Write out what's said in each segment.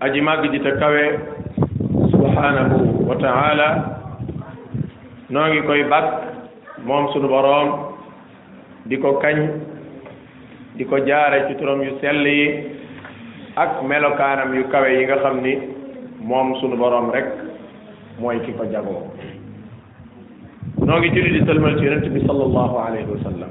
aji màgg ji te kawe subhanahu wa taala noo ngi koy bàkk moom sunu boroom di ko kañ di ko jaare ci turam yu sell yi ak melokaanam yu kawe yi nga xam ni moom sunu boroom rek mooy ki ko jagoo noo ngi julli di sëlmal ci yonent bi sallallahu alayhi wa sallam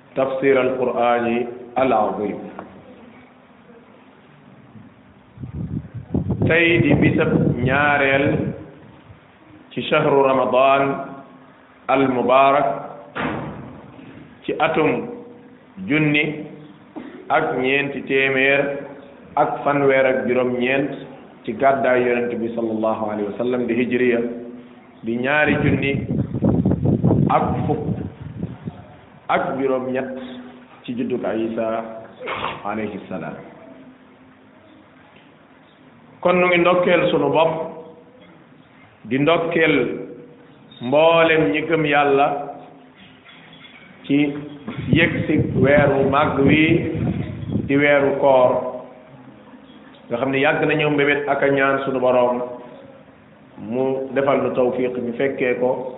tafsir al quraan yi al azim tey di bisab ñaareel ci shahru ramadan al mubarak ci atum junni ak ñeenti téeméer ak fanweer ak juróom ñeent ci gàddaay yonent bi sallallahu alayhi wa sallam di hijriya di ñaari junni ak fukk ak juróom ñett ci juddug isa alayhi salaam kon nu ngi ndokkeel sunu bopp di ndokkeel mboolem ñi gëm yàlla ci yëg si weeru màgg wi di weeru koor nga xam ne yàgg nañu mbébét ak a ñaan sunu boroom mu defal nu tawfiq ñu fekkee ko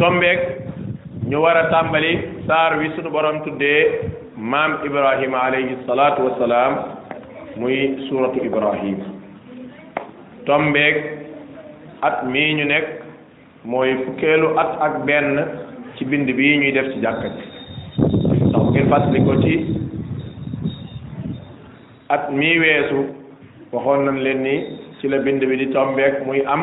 tombeek ñu war a tàmbali saar wi sunu borom tuddee maam ibrahima alayhi salaatu wassalaam muy suuratu ibrahim tombeek at mii ñu nekk mooy fukkeelu at ak benn ci bind bii ñuy def ci jàkka ji ndax ngeen fàttali ko ci at mii weesu waxoon nañ leen ni ci la bind bi di tombeek muy am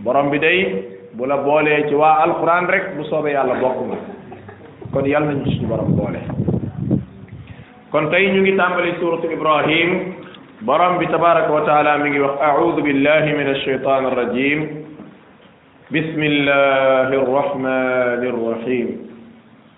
borom bi day bu la boolee ci waa alquran rek bu soobee yàlla bokk nga kon yàlla nañu suñu borom boole kon tey ñu ngi tàmbali suratu ibrahim borom bi tabaraka wa taala mi ngi wax audu billahi min alshaitan arrajim bismillahi arrahmani arrahim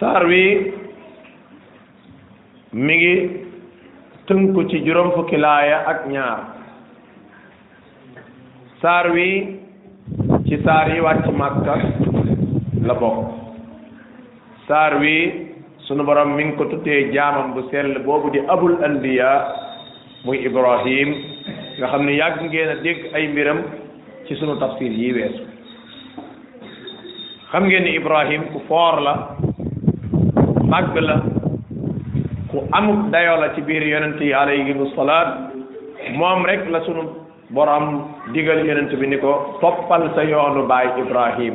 saar wi mi ngi tënku ci juróom fukki laaya ak ñaar saar wi ci saar yi wàcc màkka la bokk saar wi sunu borom mi ngi ko tuddee jaamam bu sell boobu di abul anbiya muy ibrahim nga xam ne yàgg ngeen a dégg ay mbiram ci sunu tafsir yi weesu xam ngeen ni Ibrahim ku foor la màgg la ku amuk dayoo la ci biir yonent yi alayhimu salaat moom rek la sunu borom digal yonent bi ni ko toppal sa yoonu baay Ibrahim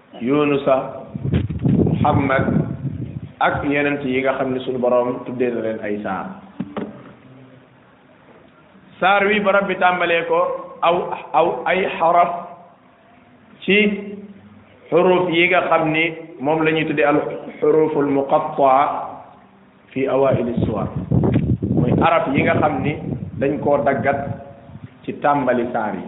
yunusa muhammad ak yonent yi nga xam ne suñu boroom tuddee na leen ay saar saar wi ba rabbi tàmbalee ko aw aw ay xaraf ci xuruf yi nga xam ni moom la ñuy tuddee al xuruful muqattaa fi awaili suwar mooy arab yi nga xam ni dañ koo daggat ci tàmbali saar yi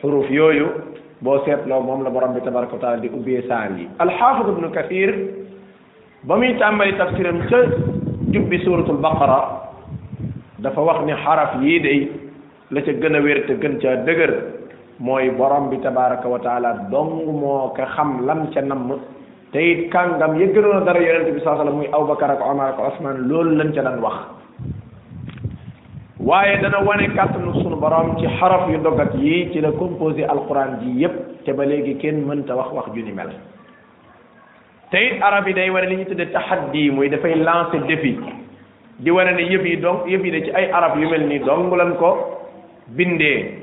xuruf yooyu boo seetloo moom la borom bi tabaraka wa taala di ubbee saar yi alxaafid ibnu kathir ba muy tàmbali tafsiram ca jubbi suratul baqara dafa wax ni xaraf yii day la ca gën a wér te gën caa dëgër mooy borom bi tabaraka wa taala dong moo ko xam lam ca namm te it kàngam ya gënoon a dara yonent bi saa sallam muy Abubakar ak Omar ak Osman loolu lañ ca daan wax waaye dana wane kàttanu sunu borom ci xaraf yu dogat yi ci la composé alquran ji yépp te ba léegi kenn mënta wax wax ju ni mel te it arab yi day wane li ñu tudde taxaddi muy dafay lancer défi di wane ne yëf yi donc yëf yi de ci ay arab yu mel nii dong lan ko bindee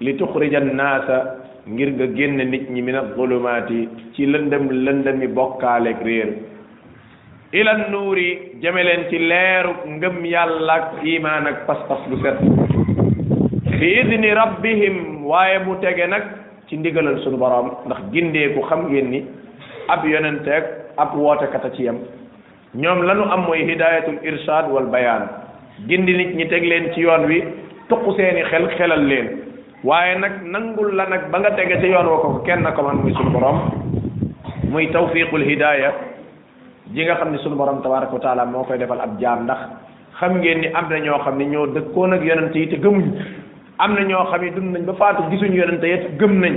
li tuxrija naasa ngir nga génn nit ñi min adulumaati ci lëndëm lëndëmi bokkaaleeg réer ila nuuri jëme leen ci leeru ngëm yàlla ak imaan ak pas-pas bu set bi idni rabbihim waaye mu tege nag ci ndigalal sunu borom ndax gindeeku xam ngeen ni ab yonenteeg ab wootekat a ci yem ñoom lanu am mooy hidayatul irshad wal bayaan gindi nit ñi teg leen ci yoon wi tuq seeni xel xelal leen waaye nag nangul la nag ba nga tege ci yoon wa ko kenn ko man muy sunu borom muy tawfiqul hidaya ji nga xam ne sunu borom tabaraka wa taala moo koy defal ab jaam ndax xam ngeen ni am na ñoo xam ne ñoo dëkkoon ak yonente yi te gëmuñ am na ñoo xam ne dund nañ ba faatu gisuñ yonente yi te gëm nañ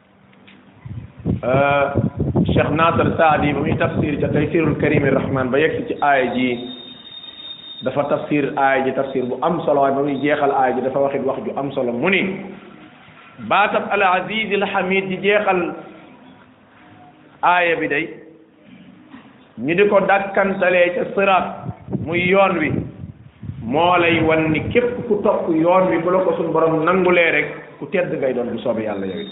euh, Cheikh Nasr Saadi ba muy tafsir ca Taysirul Karim Rahman ba yegg ci aaya ji dafa tafsir aaya ji tafsir bu am solo waaye ba muy jeexal aaya ji dafa waxit wax ju am solo mu ni baatab al aziz al hamid di jeexal aaya bi day ñu di ko dàkkantalee ca siraat muy yoon wi moo lay wan ni képp ku topp yoon wi bu la ko suñ borom nangulee rek ku tedd ngay doon bu soobee yàlla yow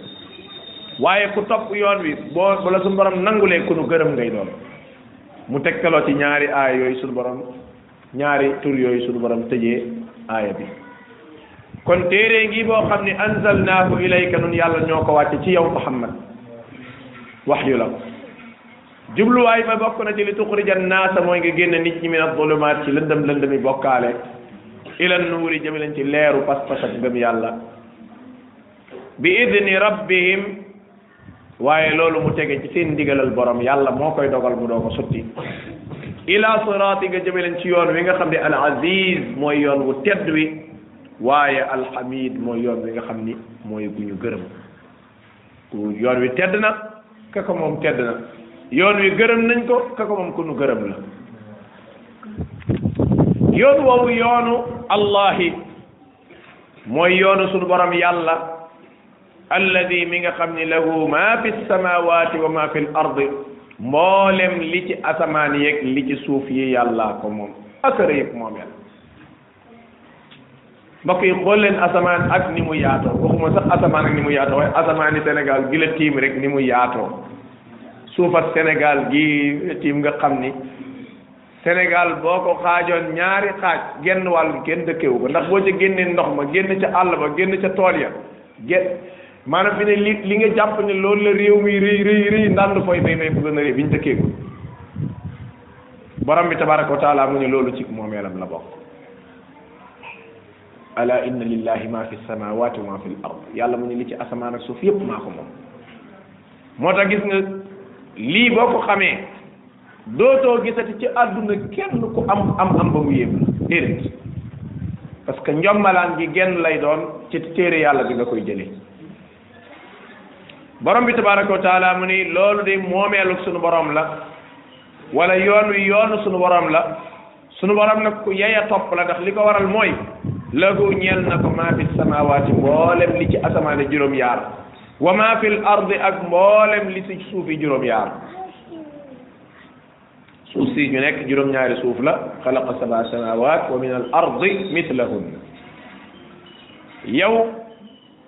waaye ku topp yoon wi boo bu la suñ borom nangulee ku nu gërëm ngay doon mu tegtaloo ci ñaari aay yooyu suñ borom ñaari tur yooyu sunu borom tëjee aaya bi kon téere ngi boo xam ne anzalnaahu ilayka nun yàlla ñoo ko wàcce ci yow muhammad wax yu la ko jubluwaay ma bokk na ci li tuxrija naasa mooy nga génn nit ñi min adulumaat ci lëndëm lëndëmi bokkaale ila nuuri jëmi leen ci leeru pas-pas ak ngëm yàlla bi idni rabbihim waaye loolu mu tege ci seen ndigalal borom yàlla moo koy dogal mu doo ko sotti ila siraati nga jëme leen ci yoon wi nga xam ne al aziz mooy yoon wu tedd wi waaye alhamid mooy yoon wi nga xam ni mooy bu ñu gërëm ku yoon wi tedd na ka ko moom tedd na yoon wi gërëm nañ ko ka ko moom ku nu gërëm la yoon woowu yoonu allahi mooy yoonu sunu borom yàlla alladi mi nga xam ni lahu ma fi samawati wa ma fi l ardi mboolem li ci asamaan yeeg li ci suuf yi yàllaa ko moom akara yëg moomeel mbokk yi xool leen asamaan ak ni mu yaatoo waxuma sax asamaan ak ni mu yaatoo waaye asamaan yi Sénégal gi la tiim rek ni mu yaatoo suuf ak Sénégal gi tiim nga xam ni Sénégal boo ko xaajoon ñaari xaaj genn wàll gi kenn dëkkewu ko ndax boo ca génnee ndox ma génn ca àll ba génn ca tool ya génn maanaam fi ne li li nga jàpp ne loolu la réew mi rëy rëy rëy ndànd fooy bay bay bu gën a rëy bi ñu dëkkee ko borom bi tabaraka wa taala mu ne loolu ci moomeelam la bokk ala inna lillahi ma fi samawati wa ma fi l ard yàlla mu ne li ci asamaan ak suuf yépp maa ko moom moo tax gis nga lii boo ko xamee dootoo gisati ci àdduna kenn ku am am am ba mu yéem déedéet parce que njombalaan gi genn lay doon ci téere yàlla bi nga koy jële borom bi tabaraka wa taala mu ni loolu de moomeelu sunu borom la wala yoon wi yoonu sunu borom la sunu borom nag ku yeya topp la ndax li ko waral mooy lahu ñeel na ko maa fi samawaati mboolem li ci asamaane juróom-yaar wa maa fi ardi ak mboolem li ci suufi juróom-yaar suuf si ñu nekk juróom-ñaari suuf la xalaqa sabaa samawaat wa min al ardi mislahunna yow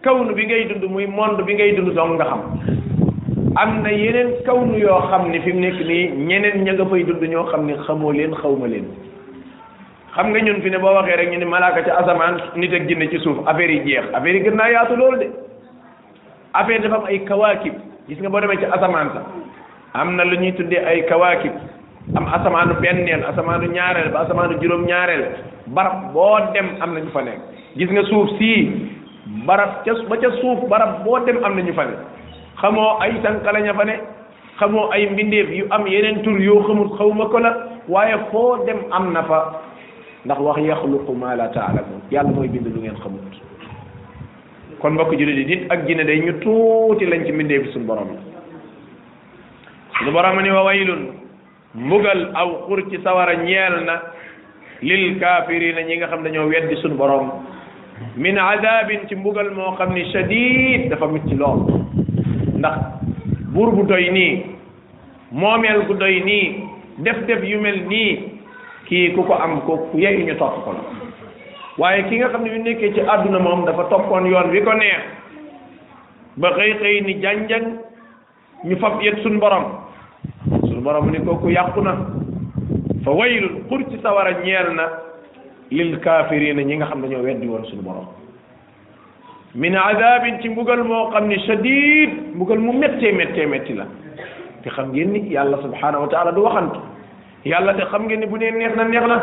kawnu bi ngay dund muy monde bi ngay dund dong nga xam am na yeneen kawnu yoo xam ni fi mu nekk nii ñeneen ña nga fay dund ñoo xam ni xamoo leen xaw ma leen xam nga ñun fi ne boo waxee rek ñu ne malaaka ca asamaan nit ak jinne ci suuf affaire yi jeex affaire yi gën naa yaatu loolu de affaire dafa am ay kawaakib gis nga boo demee ci asamaan sa am na lu ñuy tuddee ay kawaakib am asamaanu benneel asamaanu ñaareel ba asamaanu juróom ñaareel barab boo dem am na ñu fa nekk gis nga suuf sii barab ca ba ca suuf barab boo dem am na ñu fa ne xamoo ay sànqale ña fa ne xamoo ay mbindeef yu am yeneen tur yoo xamul xawma ko la waaye foo dem am na fa ndax wax yaxluqu ma la taalamun yàlla mooy bind lu ngeen xamul kon mbokk jullit yi nit ak jinne day ñu tuuti lañ ci mbindee bi suñu borom la suñu borom ni wa waylun mbugal aw xur ci sawara ñeel na lil kaafirina ñi nga xam dañoo weddi suñu borom min adabin ci mbugal moo xam ni shadid dafa mit ci lool ndax buur bu doy nii moomeel gu doy nii def def yu mel nii kii ku ko am ko ku yeyu ñu topp ko la waaye ki nga xam ne yu nekkee ci àdduna moom dafa toppoon yoon wi ko neex ba xëy xëy ni jànjang ñu fab yet suñ borom suñ borom ni kooku yàqu na fa waylun xur ci sawara ñeel na lil kaafirina ñi nga xam ne ñoo weddi woon suñu borom min adabin ci mbugal moo xam ni shadid mbugal mu méttee méttee métti la te xam ngeen ni yàlla subhanahu wa taala du waxantu yàlla te xam ngeen ni bu nee neex na neex na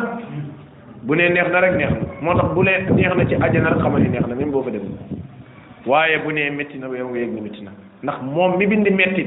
bu nee neex na rek neex na moo tax bu lee neex na ci àjjana rek xamal ni neex na même boo fa dem waaye bu nee métti na yow nga yëg ni métti na ndax moom mi bind métti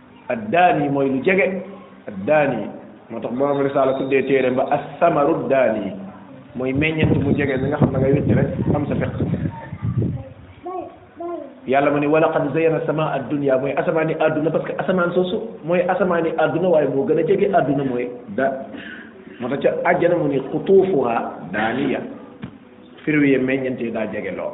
addaani mooy lu jege addaani moo tax borom risaala tuddee téere ba assamaru daani mooy meññent mu jege mi nga xam ne ngay witti rek am sa fekk yàlla ma ne wala qad zayyana sama addunya mooy asamaani àdduna parce que asamaan soosu mooy asamaani àdduna waaye moo gën a jege àdduna mooy da moo tax ca àjjana mu ni xutuufuha daaniya firiwee meññent yi daa jege lool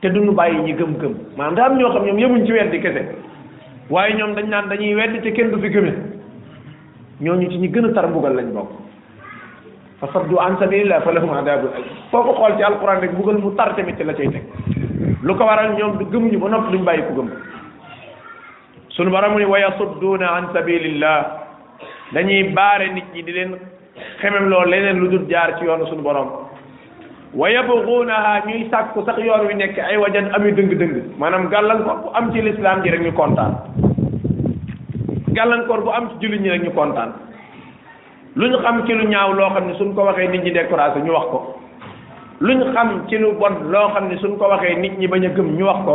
te duñu bàyyi ñi gëm-gëm maanaam daa am ñoo xam ñoom yemuñ ci weddi kese waaye ñoom dañ naan dañuy weddi te kenn du fi gëme ñooñu ci ñi gën a tar mbugal lañ bokk fa saddu an sabilillah fa lahum adabun alim foo ko xool ci alquran rek mbugal mu tar tamit ci la cay teg lu ko waral ñoom du gëmuñu ba noppi duñ bàyyi ku gëm sunu borom mu ne wa yasudduuna an sabilillah dañuy baare nit ñi di leen xemem loo leneen lu dul jaar ci yoonu suñu borom wa yabghunaha ñuy sàkku sax yoon wi nekk ay wajan ami dëng-dëng maanaam gàllankoor bu am ci lislaam ji rek ñu kontaan gàllankoor bu am ci jullit ñi rek ñu kontaan lu ñu xam ci lu ñaaw loo xam ne suñ ko waxee nit ñi découragé ñu wax ko lu ñu xam ci lu bon loo xam ne suñ ko waxee nit ñi bañ a gëm ñu wax ko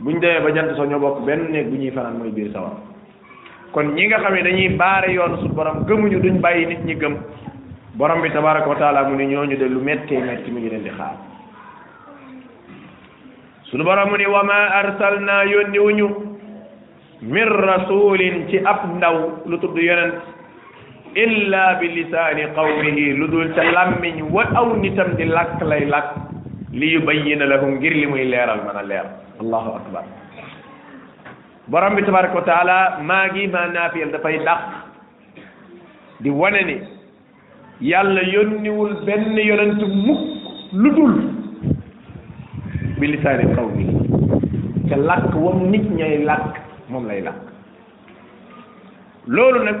buñ demee ba jant so ñoo bokk benn néeg bu ñuy fanaan mooy biir sawar kon ñi nga xam ne dañuy baare yoon suñu borom gëmuñu duñ bàyyi nit ñi gëm borom bi tabaraka wa taala mu ne ñooñu de lu méttee métti mi ngi leen di xaar suñu borom mu ne wa ma arsalna yónni wuñu min rasulin ci ab ndaw lu tudd yonent illa bi lisaani qawmihi lu dul ca làmmiñ wa aw nitam di làkk lay làkk li yubayyina lahum ngir li muy leeral mën a leer allahu akbar borom bi tabaraka wa taala maa gi maa naafiyal dafay dàq di wane ni yàlla yónniwul benn yonent mukk lu dul bi lisaani xaw bi te làkk wam nit ñay làkk moom lay làkk loolu nag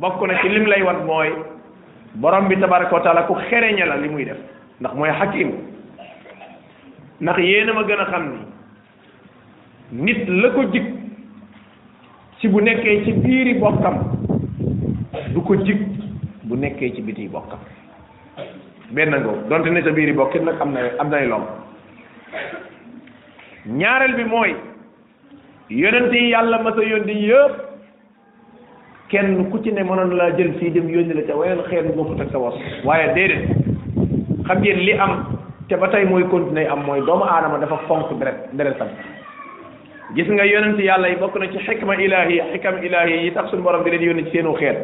bokk na ci lim lay wan mooy borom bi tabaraka wa taala ku xereñe la li muy def ndax mooy xakim ndax yéen a ma gën a xam ni nit la ko jig ci bu nekkee ci biiri bokkam du ko jig bu nekkee ci biti bokkam benn ngoo donte ne sa biiri bokkit nag am na am nay lom ñaareel bi mooy yonent yi yàlla mas a yónni yëpp kenn ku ci ne mënoon laa jël fii dem yónni la ca weneen xeet bu bokkut ak sa was waaye déedéet xam ngeen li am te ba tey mooy continuer am mooy doomu aadama dafa fonk deret deretam gis nga yonent yàlla yi bokk na ci xikma ilahi xikam ilahi yi tax suñu borom di leen yónni ci seenu xeet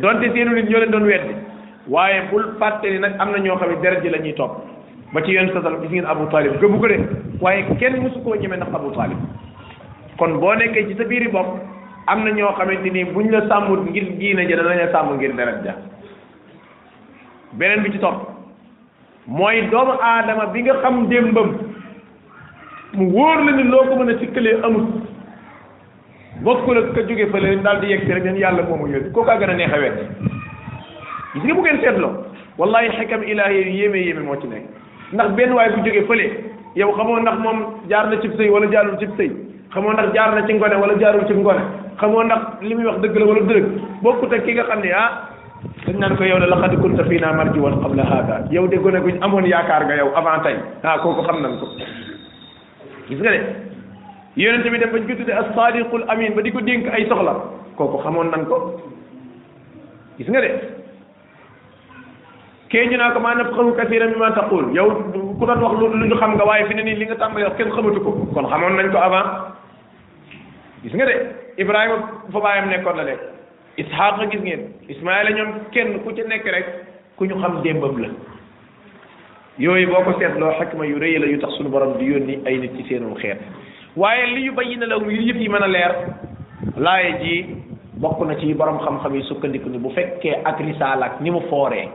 donte seenu nit ñoo leen doon weddi waaye bul fàtte ni nag am na ñoo xam ne deret ji la ñuy topp ba ci yonent sa gis ngeen Abu Talib gëmu ko de waaye kenn mësu koo ñeme ndax Abu Talib kon boo nekkee ci sa biiri bopp am na ñoo xamante ni buñ la sàmmut ngir diine ja danañ la sàmm ngir deret ja beneen bi ci topp mooy doomu aadama bi nga xam démbam mu wóor la ni loo ko mën a sikkalee amul bokkul ak ka jóge fële daal di yegg si rek dañ yàlla moomu yónni kooku a gën a neex a wet gis nga bu ngeen seetloo wallahi xikam ilaahi yéeme yéeme moo ci nekk ndax benn waay bu jógee fële yow xamoo ndax moom jaar na cib sëy wala jaarul cib sëy xamoo ndax jaar na ci ngone wala jaarul ci ngone xamoo ndax li muy wax dëgg la wala dëgg bokkut ak ki nga xam ne ah dañ naan ko yow de laqad kunta fii naa marjuwan qabla hada yow de gone guñ amoon yaakaar nga yow avant tey ah kooku xam nañ ko gis nga de yonent bi dem bañ ko tudde as-sadiqul amin ba di ko dénk ay soxla kooku xamoon nañ ko gis nga de kee ñu naa ko maa nafqahu kasiran mimma taqul yow ku doon wax lu ñu xam nga waaye fi ne nii li nga tàmbali wax kenn xamatu ko kon xamoon nañ ko avant gis nga de Ibrahima fa baayam nekkoon la de Isxaaqa gis ngeen Ismaayla ñoom kenn ku ci nekk rek ku ñu xam démbam la yooyu boo ko seetloo xikma yu rëy la yu tax suñu borom di yónni ay nit ci seenum xeet waaye li yu bayi na la ngir yëf yi mën a leer laaye ji bokk na ci borom xam-xam yi sukkandiku ni bu fekkee ak risaala ak ni mu fooree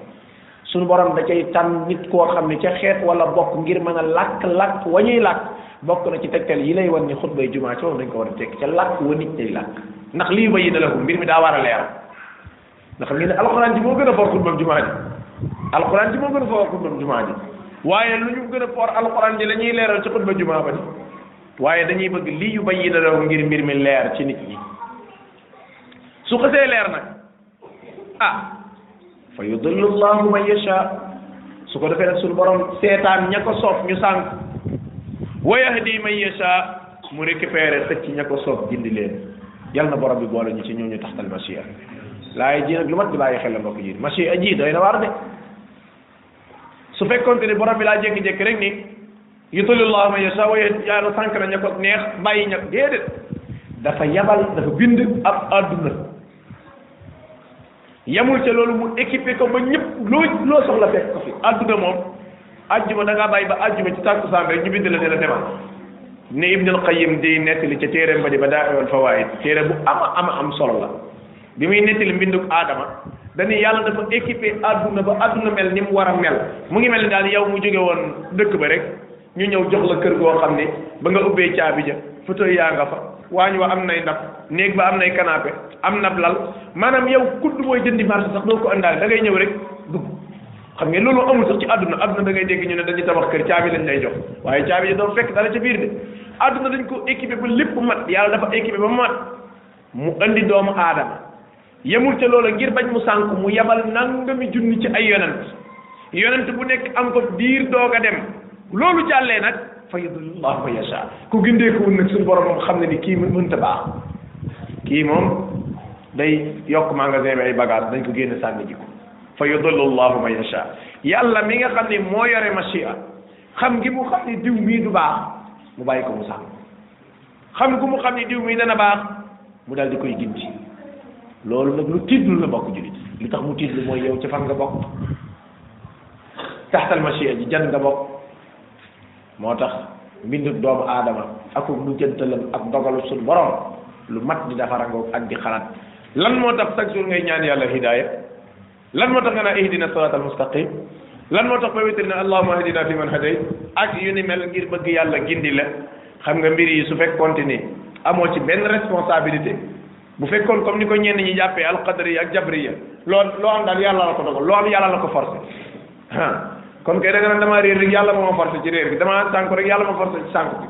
suñu borom da cay tànn nit koo xam ne ca xeet wala bokk ngir mën a làkk làkk wa ñuy làkk bokk na ci tegtal yi lay wan ni xutbay jumaa ci moom dañ ko war a tekk ca làkk wa nit ñay làkk ndax lii bayi na la mbir mi daa war a leer nga xam ngeen ne alxuraan ji moo gën a for xutbam jumaa ji alxuraan ji moo gën a for xutbam jumaa ji waaye lu ñu gën a for alxuraan ji la ñuy leeral ci xutba jumaa ba ni waaye dañuy bëgg lii yu bayi na law ngir mbir mi leer ci nit ñi su xasee leer nag ah fa yudillu llahu man yasha su ko defee nag suñu borom seetaan ña ko soof ñu sànk wa yahdi man yasha mu récupéré xëcc ña ko soob gindi leen yal na borom bi boole ñu ci ñooñu taxtal machia laay ji nag lu mat di bàyyi xel la mbokk ji machia ji doy na waar de su fekkonte ni borom bi laa jékki-jékki rek ni yutulillahu man yasha wa yàlla sànq na ña ko neex bàyyi ña déedéet dafa yabal dafa bind ab àdduna yamul ca loolu mu équipé ko ba ñëpp loo loo soxla fekk ko fi àdduna moom àjjuma da ngaa bàyyi ba àjjuma ci tàkkusaan rek ñu bind la ne la demal ne Ibn al-Qayyim day nettali ca téereem ba di ba daa yoon fawaayid téere bu ama ama am solo la bi muy nettali mbinduk aadama dañuy yàlla dafa équipé àdduna ba àdduna mel ni mu war a mel mu ngi mel ni daal yow mu jóge woon dëkk ba rek ñu ñëw jox la kër goo xam ne ba nga ubbee caabi ja fauteuil yaa nga fa waañ wa am nay ndab néeg ba am nay canapé am nab lal maanaam yow kudd mooy jëndi marché sax doo ko indaale da ngay ñëw rek dugg xam ngeen loolu amul sax ci àdduna àdduna da ngay dégg ñu ne dañuy tabax kër caabi lañ lay jox waaye caabi ja doo fekk dara ca biir de àdduna dañ ko équipé ba lépp mat yàlla dafa équipé ba mat mu andi doomu aadama yemul ca loola ngir bañ mu sànku mu yabal nangami junni ci ay yonent yonent bu nekk am ko diir doog a dem loolu jàllee nag fa yudillullahu man yasha ku gindeekuwul nag suñu borom moom xam ne ni kii mënta baax kii moom day yokk magasin bi ay bagage dañ ko génne sànni ji ko fa yudillullahu man yasha yàlla mi nga xam ne moo yore machia xam ngi mu xam ne diw mii du baax mu bàyyi ko mu sànni xam gu mu xam ni diw mi dana baax mu daal di koy gindi loolu nag lu tiitlu la bokk julit li tax mu tiitlu mooy yow ci fan nga bokk taxtal machia ji jan nga bokk moo tax mbindu doomu aadama ak lu jëntalam ak dogalu suñu borom lu mat di dafa rangoog ak di xalaat lan moo tax chaque jour ngay ñaan yàlla hidaaya lan moo tax nga naa ihdina siraat al mustaqim lan moo tax ma wétali ne allahuma ahdina fi man hadayt ak yu ni mel ngir bëgg yàlla gindi la xam nga mbir yi su fekkoon te ni amoo ci benn responsabilité bu fekkoon comme ni ko ñenn ñi jàppee alqadariya ak jabriya loo loo am daal yàlla la ko dogal loo am yàlla la ko forcé ah kon kay da nga naan damaa réer rek yàlla moo ma forcé ci réer bi damaa sànku rek yàlla ma forcé ci sànku bi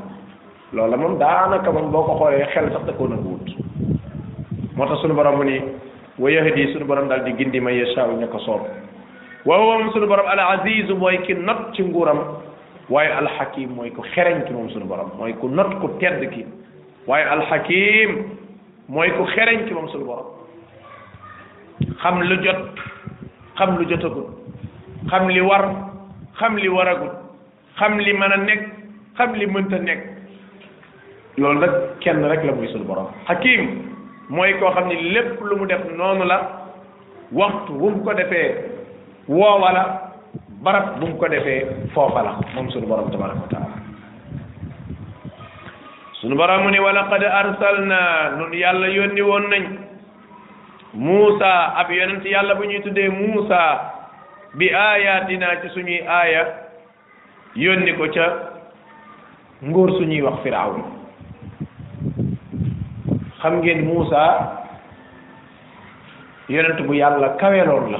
loola moom daanaka moom boo ko xoolee xel sax da koo na wut moo tax sunu borom mu ni wa yahdi sunu borom daal di gindi ma yashaa ña ko soob wa huwa moom sunu borom al aziz mooy ki not ci nguuram waaye al hakim mooy ku xereñ ki moom sunu borom mooy ku not ku tedd ki waaye al hakim mooy ku xereñ ki moom sunu borom xam lu jot xam lu jotagul xam li war xam li waragul xam li mën a nekk xam li mënta nekk loolu nag kenn rek la muy sunu borom hakim mooy koo xam ni lépp lu mu def noonu la waxtu wu mu ko defee woowa la barab bu mu ko defee foofa la moom sunu borom tabaraka wa taala sunu borom mu ne wa laqad arsalna nun yàlla yónni woon nañ Muusa ab yonent yàlla bu ñuy tuddee Muusa bi aayaatinaa ci suñuy aaya yónni ko ca ngóor suñuy wax Firawna xam ngeen Muusa yonent bu yàlla kaweloon la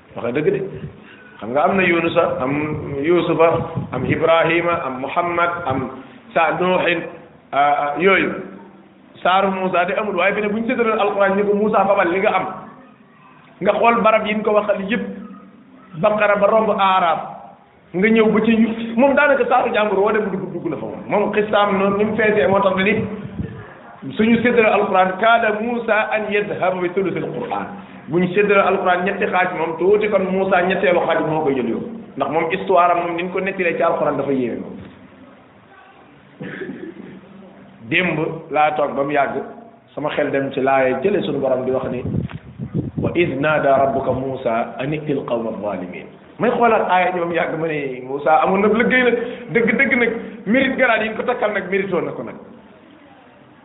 waxe dëgg de xam nga am na yunusa am yusufa am ibrahima am muhammad am sa nuuxin yooyu saaru Moussa de amul waaye fi ne bu ñu séddaloon alquran ni ko Moussa fabal li nga am nga xool barab yi ñu ko waxal yëpp baqara ba romb aaraaf nga ñëw ba ci moom daanaka saaru jàmbur woo dem dugg dugg na fa moom moom xistaam noonu ni mu feesee moo tax ne ni suñu séddale alquran kaada Moussa an yadhaba bi thuluthil quran bu ñu séddale alquran ñetti xaaj moom tuuti kon Moussa ñetteelu xaaj moo koy jël yow ndax moom histoire am moom ni ñu ko nettilee ci alquran dafa yéeme moom démb laa toog ba mu yàgg sama xel dem ci laaya jële suñu borom di wax ni wa id naada rabbuka Moussa an itil qawma zalimin may xoolaat aaya ñoom yàgg ma ne Moussa amoon na liggéey nag dëgg dëgg nag mérite garaat yi ñu ko takkal nag méritoon na ko nag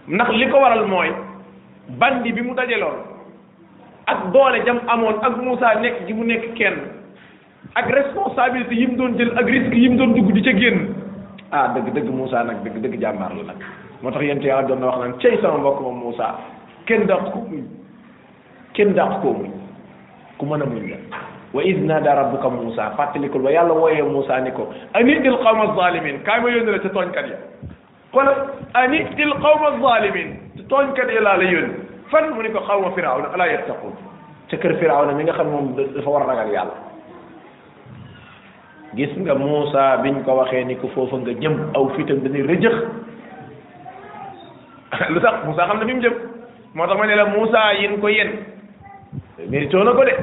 ndax li ko waral mooy bandi bi mu dajeloon ak doole jam amoon ak Moussa nekk ji mu nekk kenn ak responsabilité yi mu doon jël ak risque yi mu doon dugg di ca génn ah dëgg dëgg Moussa nag dëgg dëgg jàmbaar la nag moo tax yent yàlla doon na wax naan cey sama mbokk moom Moussa kenn dàq ko muñ kenn dàq koo muñ ku mën a muñ la wa iz naada rabbuka Moussa fàttalikul ba yàlla wooyee Moussa ni ko anidil qawma zalimin kaay ma yónni la ca tooñkat ya xoolal an itil qawma zalimin te tooñkat yi laa la yónni fan mu ni ko xawma firawna ala yattaqun ca kër firawna mi nga xam moom dafa war a ragal yàlla gis nga Moussa biñ ko waxee ni ko foofa nga jëm aw fitam dañuy rëjëx lu tax Moussa xam na fi mu jëm moo tax ma ne la Moussa yin ko yen mérito na ko de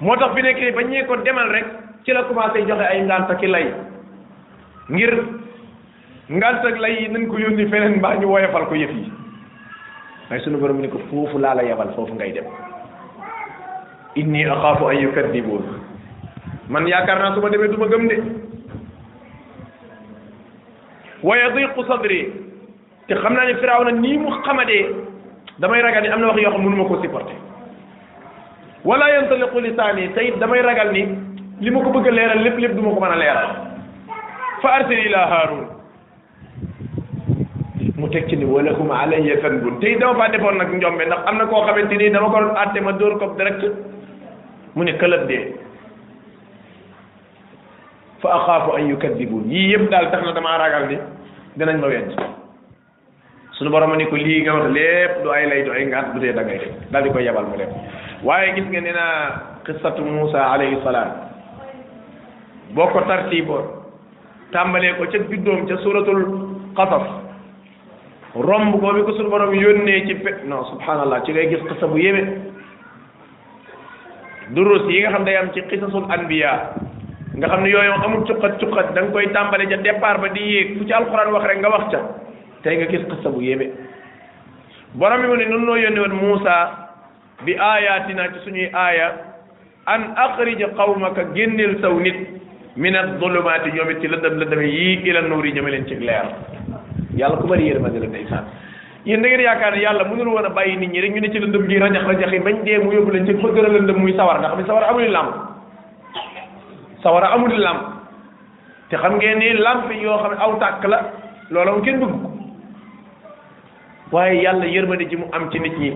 moo tax fi nekk nii ba ñee ko demal rek ci la commencé joxe ay ngànta ki lay ngir ngant ak lay yi nañ ko yónni feneen mbaa ñu woyofal ko yëf yi waaye sunu borom ni ko foofu laa la yebal foofu ngay dem inni axaafu an yukaddibuun man yaakaar naa su ma demee du ma gëm de wa yadiqu sadri te xam naa ne Firawna nii mu xamadee damay ragal ni am na wax yoo xam mënu ma ko supporter wala yantaliqu lisaani te it damay ragal ni li ma ko bëgg a leeral lépp lépp du ma ko mën a leeral fa arsil ila Haarun mu teg ci ni wala hum alayya tanbun te it dama faa defoon nag njombe ndax am na koo xamante ni dama ko doon àtte ma dóor ko direct mu ne këlëb dee fa axaafu an yukadibun yii yëpp daal tax na damaa ragal ni dinañ ma wedd suñu borom ni ko lii nga wax lépp du ay lay du ay ngaat du dee da ngay def daal di koy yabal mu dem waaye gis nga nee naa qissatu Moussa alayhi salaam boo ko tartiiboon tàmbalee ko ca juddoom ca suratul qasas romb ko bi ko suñu borom yónnee ci pe non subhanallah ci ngay gis qissa bu yéeme durus yi nga xam day am ci qisasul anbiya nga xam ne yooyu amul cuqat cuqat da nga koy tàmbale ca départ ba di yéeg fu ci alquran wax rek nga wax ca tey nga gis qissa bu yéeme borom bi mu ne nun noo yónni woon Muusa bi ayatina ci suñuy aaya an akhrij qawmaka génneel saw nit min adulumaati ñoom it ci lëndëm lëndëm yii ila nuur yi jëme leen ci leer yàlla ku bari yërmande la ndeysaan yéen da ngeen yaakaar ne yàlla mënul woon a bàyyi nit ñi rek ñu ne ci lëndëm gi rajax rajax yi bañ dee mu yóbbu leen ci fa gën a lëndëm muy sawar nga xam ne sawar amul làmp sawar amul làmp te xam ngeen ni làmp yoo xam ne aw tàkk la loola mu kenn bëgg ko waaye yàlla yërmande ji mu am ci nit ñi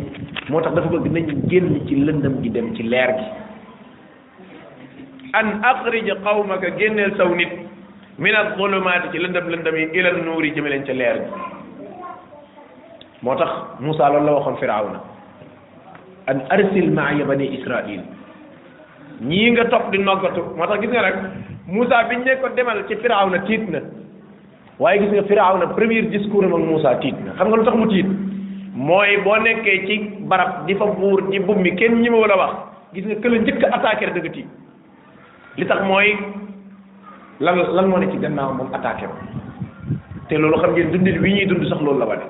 moo tax dafa bëgg nañ génn ci lëndëm gi dem ci leer gi an axrij qawmaka génneel saw nit min az-zulumaati ci lëndëm lëndëm yi ila nuur yi jëme leen ca leer gi moo tax Moussa loolu la waxoon Firawna an arsil maaya bani Israil ñii nga topp di noggatu moo tax gis nga nag Moussa biñ ne ko demal ci Firawna tiit na waaye gis nga firaaw na premier discours am ak Moussa tiit na xam nga lu tax mu tiit mooy boo nekkee ci barab di fa buur di bummi kenn ñi ma wala wax gis nga këla njëkk a attaqué dëgg tiit li tax mooy lan lan moo ne ci gannaaw moom attaqué ko te loolu xam ngeen dundin wi ñuy dund sax loolu la wane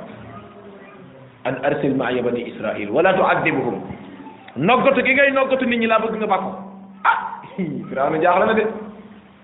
an arsil maaya bani israil wala tuadibuhum noggatu gi ngay noggatu nit ñi laa bëgg nga bàkko ah firaaw na jaaxle na de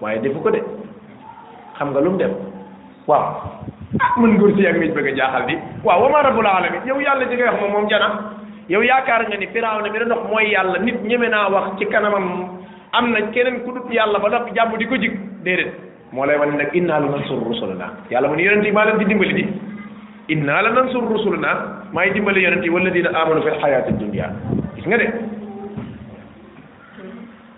waaye defu ko de xam nga lu mu def waaw ah man nguur si ak nit bëgg a jaaxal di waaw wa ma rabbul alamin yow yàlla ji ngay wax moom moom jana yow yaakaar nga ni firaaw na mi da dox mooy yàlla nit ñeme naa wax ci kanamam am na keneen ku dut yàlla ba noppi jàmm di ko jig déedéet moo lay wane nag inna la nansur rusulana yàlla mu ne yonent yi maa leen di dimbali di inna la nansur rusulana maay dimbali yonent yi walladina amanu fil hayati dunya gis nga de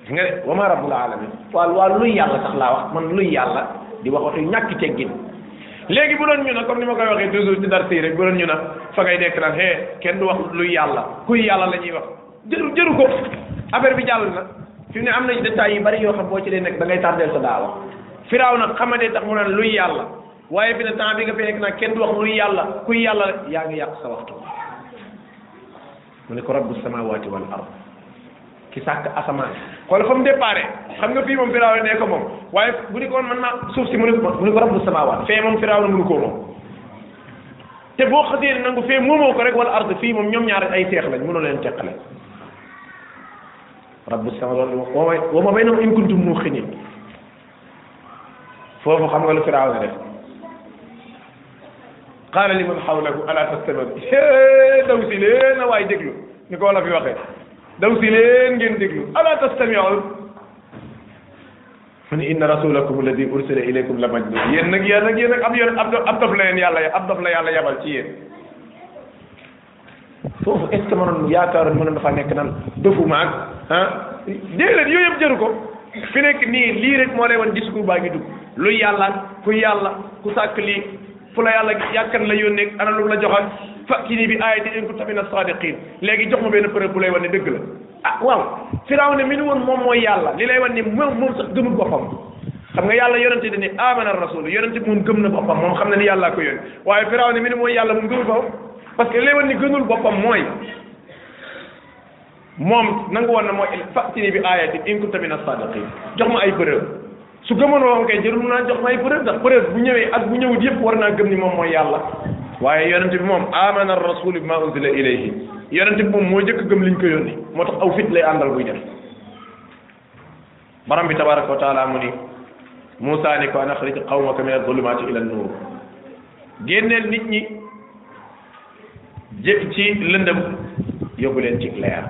gis nga de wa ma rabbul alamin waa waa luy yàlla sax laa wax man luy yàlla di wax waxi ñàkk teggin léegi bu doon ñu na comme ni ma koy waxee toujours ci dar sëy rek bu doon ñu na fa ngay nekk naan hee kenn du wax luy yàlla kuy yàlla la ñuy wax jëru jëru ko affaire bi jàll na fi mu ne am na détails yu bari yoo xam boo ci dee nekk da ngay tardeel sa daawa firaaw nag xamadee tax mu naan luy yàlla waaye bi ne temps bi nga fi nekk nag kenn du wax luy yàlla kuy yàlla yaa ngi yàq sa waxtu mu ne ko rabbu samawati wal ard ki sàkk asamaan xool fa mu déparé xam nga fii moom firaaw ne ko moom waaye bu ni ko man naa suuf si mu ne ko mu ne ko rabbu samawat fee moom firaaw na mënu koo moom te boo xasee nangu fee moomoo ko rek wal ard fii moom ñoom ñaar ay seex lañ mënoo leen teqale rabbu samawat wa ma baynahum in kuntum muqinin foofu xam nga lu firaaw na def qaala liman xawlahu ala tastami'un daw si leen a waay déglu ni ko wala fi waxee daw si leen ngeen déglu ala tastami'un mu ne inna rasulakum alladi ursila ilaykum la majnun yéen nag yéen nag yéen nag ab yoon ab dof la leen yàlla ab dof la yàlla yabal ci yéen foofu est ce que mënoon yaakaaroon mënoon dafa nekk nan defu maag ah déedéet yooyu yëpp jëru ko fi nekk nii lii rek moo lay wan discours baa ngi dugg lu yàlla ku yàlla ku sàkk lii fu la yàlla yàkkan la yónnee ana lu la joxal fa kii nii bi aaya di in kunta mina saadiqin léegi jox ma benn preuve bu lay wan ne dëgg la ah waaw firaw ne mi ni woon moom mooy yàlla li lay wan ni moom moom sax gëmul boppam xam nga yàlla yonente dani amana rasul yonente bi moom gëm na boppam moom xam na ni yàllaa ko yónni waaye firaw ne mi ni mooy yàlla moom gëmul boppam parce que li lay wan ni gënul boppam mooy moom nangu woon na mooy fatini bi ayatin in kunta min as-sadiqin jox ma ay bërëb su gëmoon waxam kay jërul naa jox may preuve ndax preuve bu ñëwee ak bu ñëwut yëpp war naa gëm ni moom mooy yàlla waaye yonent bi moom amana rasul bi ma unzila ilayhi yonent bi moom moo njëkk gëm liñ ko yónni moo tax aw fit lay àndal buy def borom bi tabaraka wa taala mu ni Moussa ni ko an axrij qawmaka min adulumaati ila nuur génneel nit ñi jë ci lëndëm yóbbu leen ci leer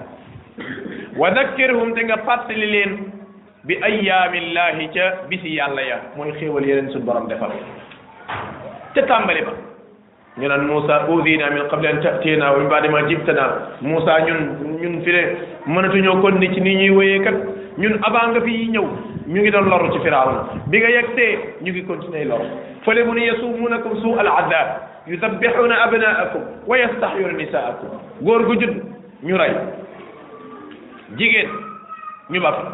wa dakkirhum te nga fàttali leen bi ayyaamillaahi ca bisi yàlla ya mooy xéewal yeneen suñu borom defal ca tàmbali ba ñu naan Moussa udina min qabli an tatina wa min baadi ma jibtana Moussa ñun ñun fi ne mënatuñoo kon ni ci ni ñuy wéyee kat ñun avant nga fi ñëw ñu ngi doon loru ci firawna bi nga yegsee ñu ngi continuer loru fële mu ne yasumunakum suu al azab yudabbixuna abnaakum wa yastaxyuna nisaakum góor gu judd ñu rey jigéen ñu ba fa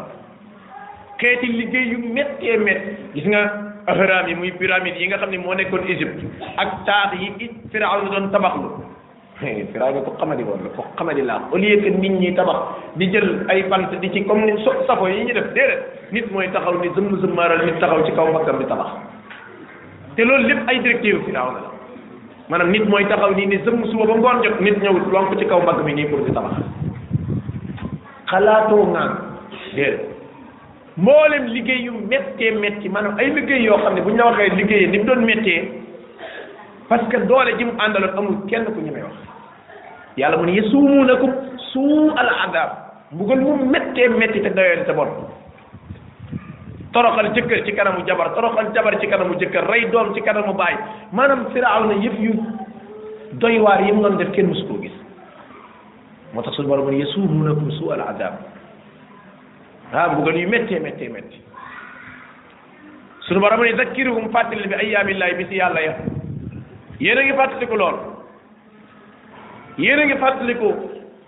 xeeti liggéey yu méttee mét gis nga ahram yi muy pyramide yi nga xam ne moo nekkoon Égypte ak taax yi it Firaaw na doon tabaxlu Firaaw na ko xamadi woon la ko xamadi laa au lieu que nit ñi tabax di jël ay bant di ci comme ni so safo yi ñu def déedéet nit mooy taxaw ni zëmm zëmmaaral nit taxaw ci kaw mbaggam bi tabax te loolu lépp ay directive Firaaw na la maanaam nit mooy taxaw nii ni sëmm suba ba ngoon jot nit ñëw lonk ci kaw mbagg mi nii pour di tabax xalaatoo ngaan déedéet mboolem liggéey yu méttee métti maanaam ay liggéey yoo xam ne bu ñu la waxee liggéeyee ni mu doon méttee parce que doole ji mu àndaloon amul kenn ku ñu may wax yàlla mu ne yasumuunakum suu al adab mbugal mu méttee métti te doyoon sa bopp toroxal jëkkër ci kanamu jabar toroxal jabar ci kanamu jëkkër rey doom ci kanamu baay maanaam firaaw na yëf yu doy waar yi mu doon def kenn musu koo gis moo tax suñu borom ne yasumunakum su al adab ah mbugal yu méttee méttee métti suñu borom ne zakkiruhum fàttali bi ayaamillahi bi si yàlla ya yéen a ngi fàttaliku lool yéen a ngi fàttaliku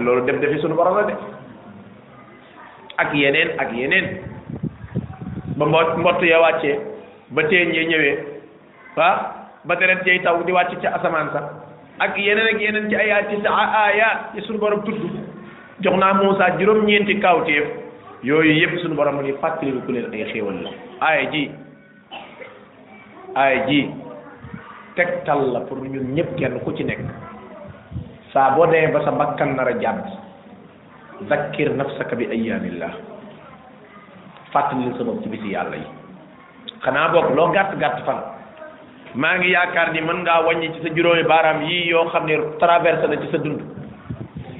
loolu def defi sunu borom la de ak yeneen ak yeneen ba mbott mbott ya wàccee ba teen ya ñëwee ah ba deret jay taw di wàcc ca asamaan sa ak yeneen ak yeneen ci ayaat ci sa ayaat ci sunu borom tudd jox naa Muusa juróom-ñeenti kawteef yooyu yëpp sunu borom mu ni fàttaliku leen ay xéewal la aaya ji aaya ji tegtal la pour ñun ñëpp kenn ku ci nekk saa boo demee ba sa bakkan nar a jàdd zakkir nafsaka bi ayyaamillah fàttali sa bopp ci bisi yàlla yi xanaa boog loo gàtt gàtt fan maa ngi yaakaar ni mën ngaa wàññi ci sa juróomi baaraam yii yoo xam ne traversé na ci sa dund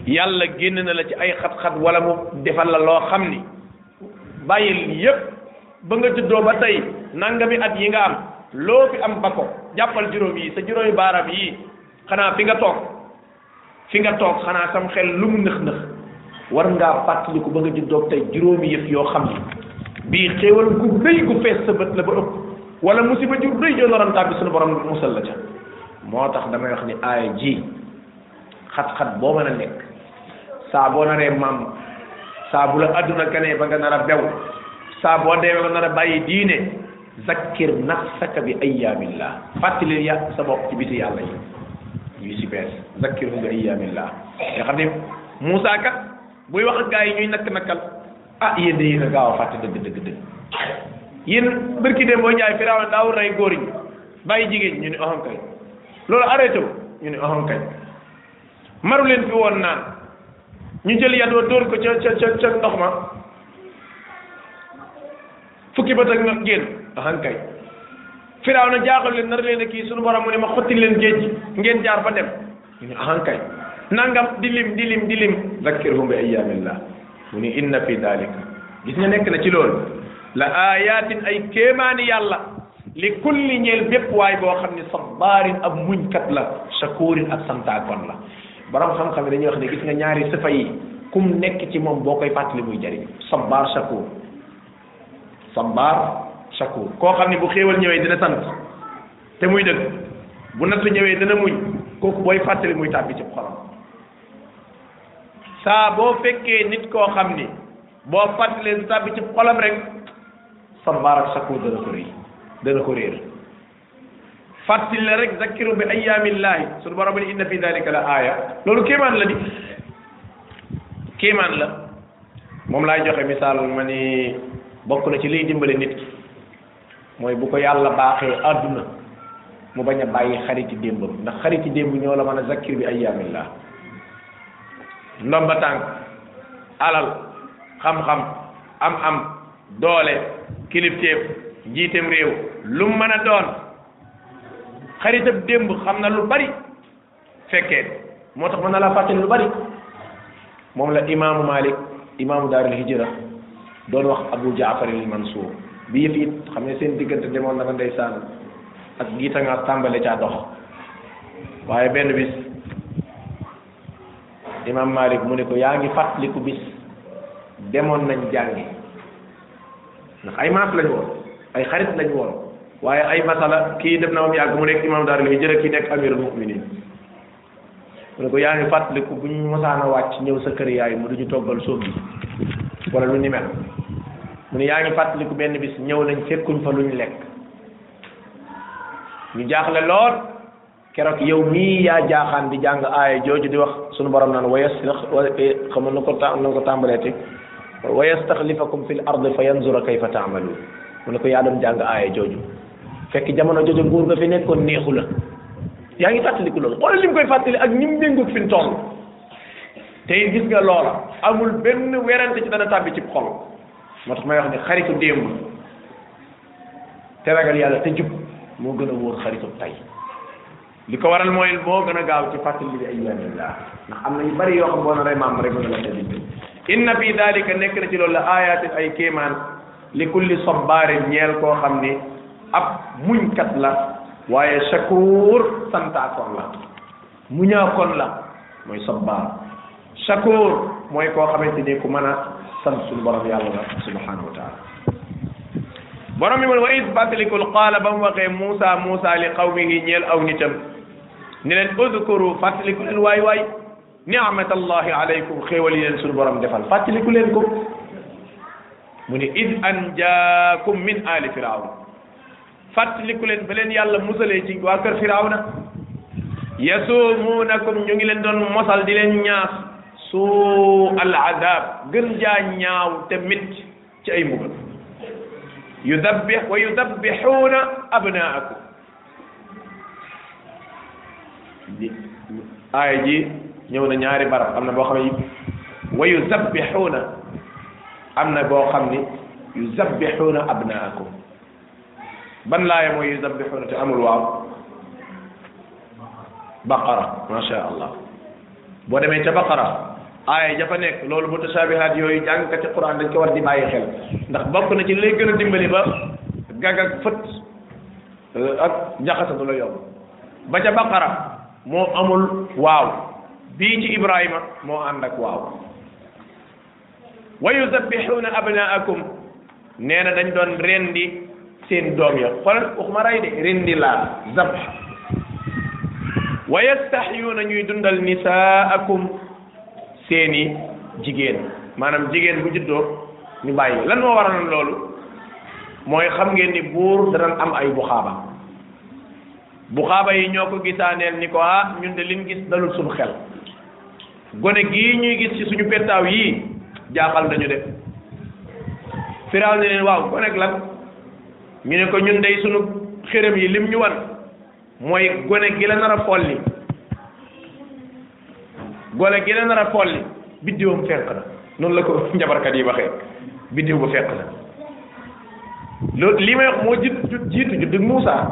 yàlla génn na la ci ay xat-xat wala mu defal la loo xam ni bàyyil yépp ba nga juddoo ba tey nangami at yi nga am loo fi am ba ko jàppal juróom yi sa juróomi baaraam yi xanaa fi nga toog fi nga toog xanaa sam xel lu mu nëx nëx war ngaa fàttaliku ba nga juddoo tey juróomi yëf yoo xam ne bii xéewal gu rëy gu fees sa bët la ba ëpp wala musiba ju rëy joo naroon tàbbi suñu borom musal la ca moo tax damay wax ni aaya ji xat-xat boo mën a nekk saa boo naree maam saa bu la adduna kanee ba nga nar a bew saa boo deewee ba nar a bàyyi diine zakkir nafsaka bi ayyaamillah fàttali ya sa bopp ci biti yàlla yi yu si bees zakkirhum bi ayyaamillah nga xam ne Moussa kat buy wax ak gars yi ñuy nakk nakkal ah yéen de yéen a gaaw a fàtte dëgg dëgg dëgg yéen barki dem boo jaay Firawna daaw rey góor ñi bàyyi jigéen ñu ne oham kay loolu arrêté wu ñu ne ahon kañ maru leen fi woon naan ñu jël yat wa dóor ko ca ca ca ca ndox ma fukki bët ak nag génn ahon kañ firaaw na jaaxal leen nar leen a kii suñu borom mu ne ma xotti leen géej gi ngeen jaar ba dem ñu ne ahon kañ nangam di lim di lim di lim zakkirhum bi ayyamillah mu ni inna fi dalika gis nga nekk na ci loolu la ayatin ay kéemaani yàlla li kulli ñeel bépp waay boo xam ne sabbaarin ab muñkat la shakurin ab santaakon la borom xam-xam yi dañuy wax ne gis nga ñaari sifa yi kum nekk ci moom boo koy fàttali muy jëriñ sabbaar shakur sabbaar shakur koo xam ne bu xéewal ñëwee dina sant te muy dëgg bu nattu ñëwee dina muñ kooku booy fàttali muy tàbbi ci xolam saa boo fekkee nit koo xam ni boo fàttalee du tàbbi ci xolam rek sa mbaar ak sa ko dana ko réer dana ko réer fàttali la rek zakkiru bi ayyaamillahi sunu borom ni inna fi dalika la aaya loolu kéemaan la di kéemaan la moom laay joxe misaal ma ni bokk na ci liy dimbale nit ki mooy bu ko yàlla baaxee àdduna mu bañ a bàyyi xariti démbam ndax xariti démb ñoo la mën a zakkir bi ayyaamillah ndomba tànk alal xam-xam am am doole kilifteef jiitem réew lu mën a doon xaritab démb xam na lu bari fekkee moo tax mën na laa fàttali lu bari moom la imaamu Malik imaamu daaril hijra doon wax Abu Jaafar al Mansuur bi yëf it xam ne seen diggante demoon na fa ndeysaan ak giita nga tàmbale caa dox waaye benn bis imaam Malik mu ne ko yaa ngi fàttaliku bis demoon nañ jàngi ndax ay maas lañ woon ay xarit lañ woon waaye ay masala kii dem na moom yàgg mu nekk imam daarul hijra kii nekk amirul muminin mu ne ko yaa ngi fàttaliku bu ñu mosaan a wàcc ñëw sa kër yaay mu duñu toggal sóob bi wala lu ni mel mu ne yaa ngi fàttaliku benn bis ñëw nañ fekkuñ fa luñ lekk ñu jaaxle lool keroog yow mii yaa jaaxaan di jàng aaya jooju di wax sunu borom naan wayas eh, xam nu ko ta nu ko tàmbaleeti wa yastaxlifakum fil ardi fa yanzura kayfa taamaluun mu ne ko yaa doon jàng aaya jooju fekk jamono jooju nguur nga fi nekkoon neexu la yaa ngi fàttaliku loolu xoolal li mu koy fàttali ak ñi mu méngoog fi mu toll tey gis nga loola amul benn werante ci dana tàbbi ci xol moo tax may wax ne xaritu démb te ragal yàlla te jub moo gën a wóor xaritu tey li ko waral mooy moo gën a gaaw ci fàttali bi ayyaamillah ndax am na yu bari yoo xam boo na rey maam rek mën na la ca dimbali inna fi dalika nekk na ci loolu la ayatin ay kéemaan li kulli sobbaarin ñeel koo xam ni ab muñkat la waaye shakuur santaakoon la mu ñaa kon la mooy sabbaar shakoor mooy koo xamante ni ku mën a sant suñu borom yàlla la subhanahu wa taala borom bi mu ne wa is fàttalikul qaala ba mu waxee Moussa Moussa li qawmihi ñeel aw nitam ne leen udkuru fàttaliku leen waay waay ni'matallahi alaykum xéewal yi leen suñu borom defal fàttaliku leen ko mu ne id anjaakum min ali firawn fàttaliku leen ba leen yàlla musalee ci waa kër firawna yasumuunakum ñu ngi leen doon mosal di leen ñaas su al adab gën jaa ñaaw te mit ci ay mbugal yudabbih wa yudabbixuuna abnaakum aaya ji ñëw na ñaari barab am na boo xam ne wa yudabbixuuna am na boo xam ni yudabbixuuna abnaakum ban laaya mooy yusabbixuuna te amul waaw baqara macha allah boo demee ca baqara aaya jafa nekk loolu mutashabihaat yooyu jàngkati quran dañ ko war di bàyyi xel ndax bokk na ci lay gën a dimbali ba gag ak fët euh, ak jaxasa du la yomb ba ca baqara moo amul waaw bii ci ibrahima moo ànd ak waaw wa yuzabbixuuna abnaakum nee na dañ doon rendi seen doom ya xoolal waxuma rey de rendi laal zabx wa yastaxyuuna ñuy dundal nisaakum seeni jigéen maanaam jigéen bu juddoo ñu bàyyi lan moo waral loolu mooy xam ngeen ni buur danañ am ay buxaaba buxaaba yi ñoo ko gisaaneel ni ko ah ñun de liñ gis dalul suñu xel gone gii ñuy gis ci suñu pettaaw yii jaaxal nañu de firaaw ne leen waaw gone ak lan ñu ne ko ñun day suñu xërëm yi lim ñu wan mooy gone gi la nar a folli gone gi la nar a folli biddiwam fenk na noonu la ko njabarkat yi waxee biddiw ba fenk na loolu lii may wax moo jiitu jiitu juddug Muusaa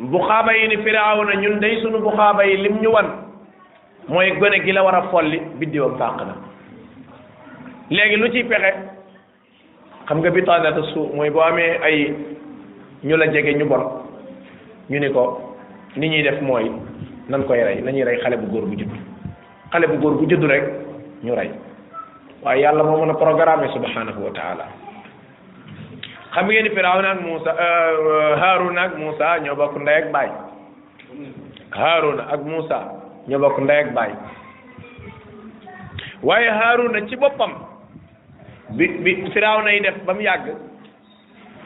buxaaba yi ni firawna ñun day sunu buxaaba yi lim ñu wan mooy gone gi la war a folli biddiwam fàq na léegi lu ciy pexe xam nga bitaanata su mooy boo amee ay ñu la jege ñu bon ñu ni ko ni ñuy def mooy nan koy rey nañuy rey xale bu góor bu judd xale bu góor bu judd rek ñu rey waaye yàlla moo mën a programme subhanahu wa taala xam ngeen ni Firawna ak Muusa euh, Haaruna ak Muusa ñoo bokk ndey ak baay Haaruna ak Muusa ñoo bokk ndey ak baay waaye Haaruna ci boppam bi bi Firawna yi def ba mu yàgg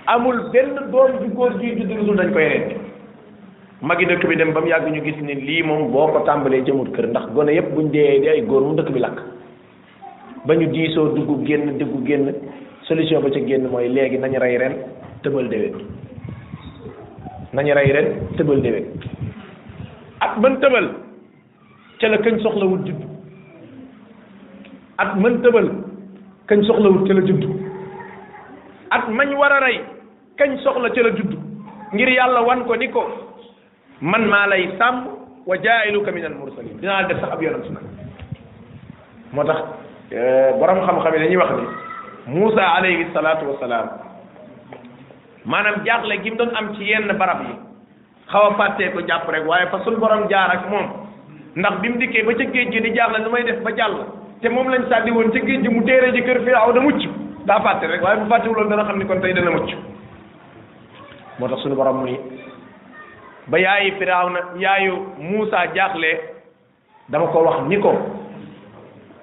amul benn doom ju góor ji judd lu dul dañ koy rendi magi dëkk bi dem ba mu yàgg ñu gis ni lii moom boo ko tàmbalee jëmut kër ndax gone yëpp buñ dee dee ay góor mu dëkk bi lakk ba ñu diisoo dugg génn dugg génn solution ba ca génn mooy léegi nañu rey ren tëbal déwén nañu rey ren tëbal déwén at mën tëbal ca la kañ soxlawut judd at mën tëbal kañ soxlawut ca la judd at mañ war a rey kañ soxla ca la judd ngir yàlla wan ko ni ko man maa lay sàmm wa jaa'iluka min al mursalin dinaa def sax ab yonent nag moo tax euh, borom xam-xam yi dañuy wax ni Moussa alayhi salaatu wa salaam maanaam jaaxle gi mu doon am ci yenn barab yi xaw a fàttee ko jàpp rek waaye fa suñ borom jaar ak moom ndax bi mu dikkee ba ca géej gi di jaaxle nu may def ba jàll te moom lañ sàddi woon ca géej gi mu téere ji kër Firawna mucc daa fàtte rek waaye bu fàttewuloon dana xam ni kon tey dana mucc moo tax suñu borom mu ni ba yaayi firawna yaayu Muusa jaaxle dama ko wax ni ko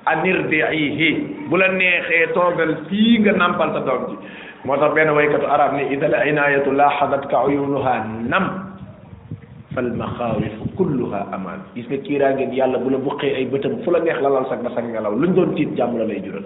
anirdiihi bu la neexee toogal fii nga nampal sa doom ji moo tax benn waykatu arab ni idal inayatu laaxadat ka uyunuha nam fal maxaawifu kulluha amaan gis nga kiiraange yàlla bu la buqee ay bëtam fu la neex lalal sag ba sag ngelaw luñ doon tiit jàmm la lay jural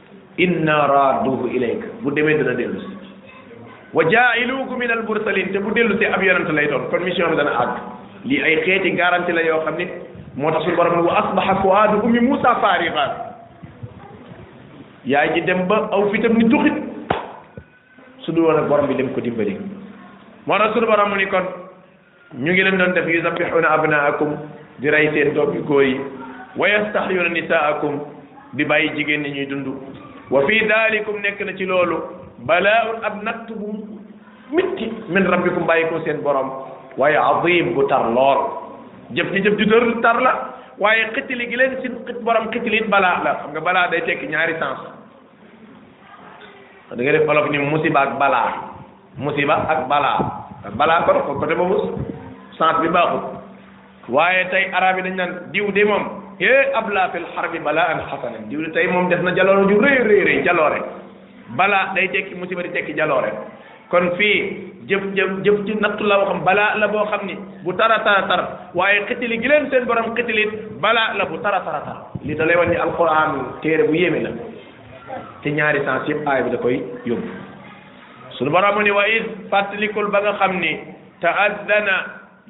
inna raaduhu ilayka bu demee dana dellu si wa jaa'iluuka min al mursalin te bu dellu si ab yonent lay doon kon mission bi dana àgg lii ay xeeti garanti la yoo xam ne moo tax suñu borom ne wa asbaha fuaadu ummi Moussa faariqa yaay ji dem ba aw fitam ni tuxit su dul woon ak borom bi dem ko dimbali moo tax suñu borom mu ni kon ñu ngi leen doon def yuzabbihuna abnaakum di rey seen doom yu góor yi wa yastahyuna nisaakum di bàyyi jigéen ñi ñuy dund wa fi dalikum nekk na ci loolu balaaun ab natt bu mitti min rabbikum bàyyi ko seen borom waaye azim bu tar lool jëf ci jëf ju dër tar la waaye xitili gi leen si borom xitili it balaa la xam nga balaa day tekki ñaari sens da nga def olof ni musiba ak balaa musiba ak balaa balaa kon ko côté boobu sens bi baaxul waaye tey arab yi dañ naan diw de moom hee abla fil harbi balaa an xasanan diw de tey moom def na jaloore ju rëy rëy rëy jaloore balaa day tekki musiba di tekki jaloore kon fii jëf jëf jëf ci nattu la waxam balaa la boo xam ni bu tara tara tar waaye xitili gi leen seen borom xitilit balaa la bu tara tara tar li da lay wan ni alquran téere bu yéeme la te ñaari sens yëpp aay bi da koy yóbbu sunu borom ni wa is fàttalikul ba nga xam ni taadana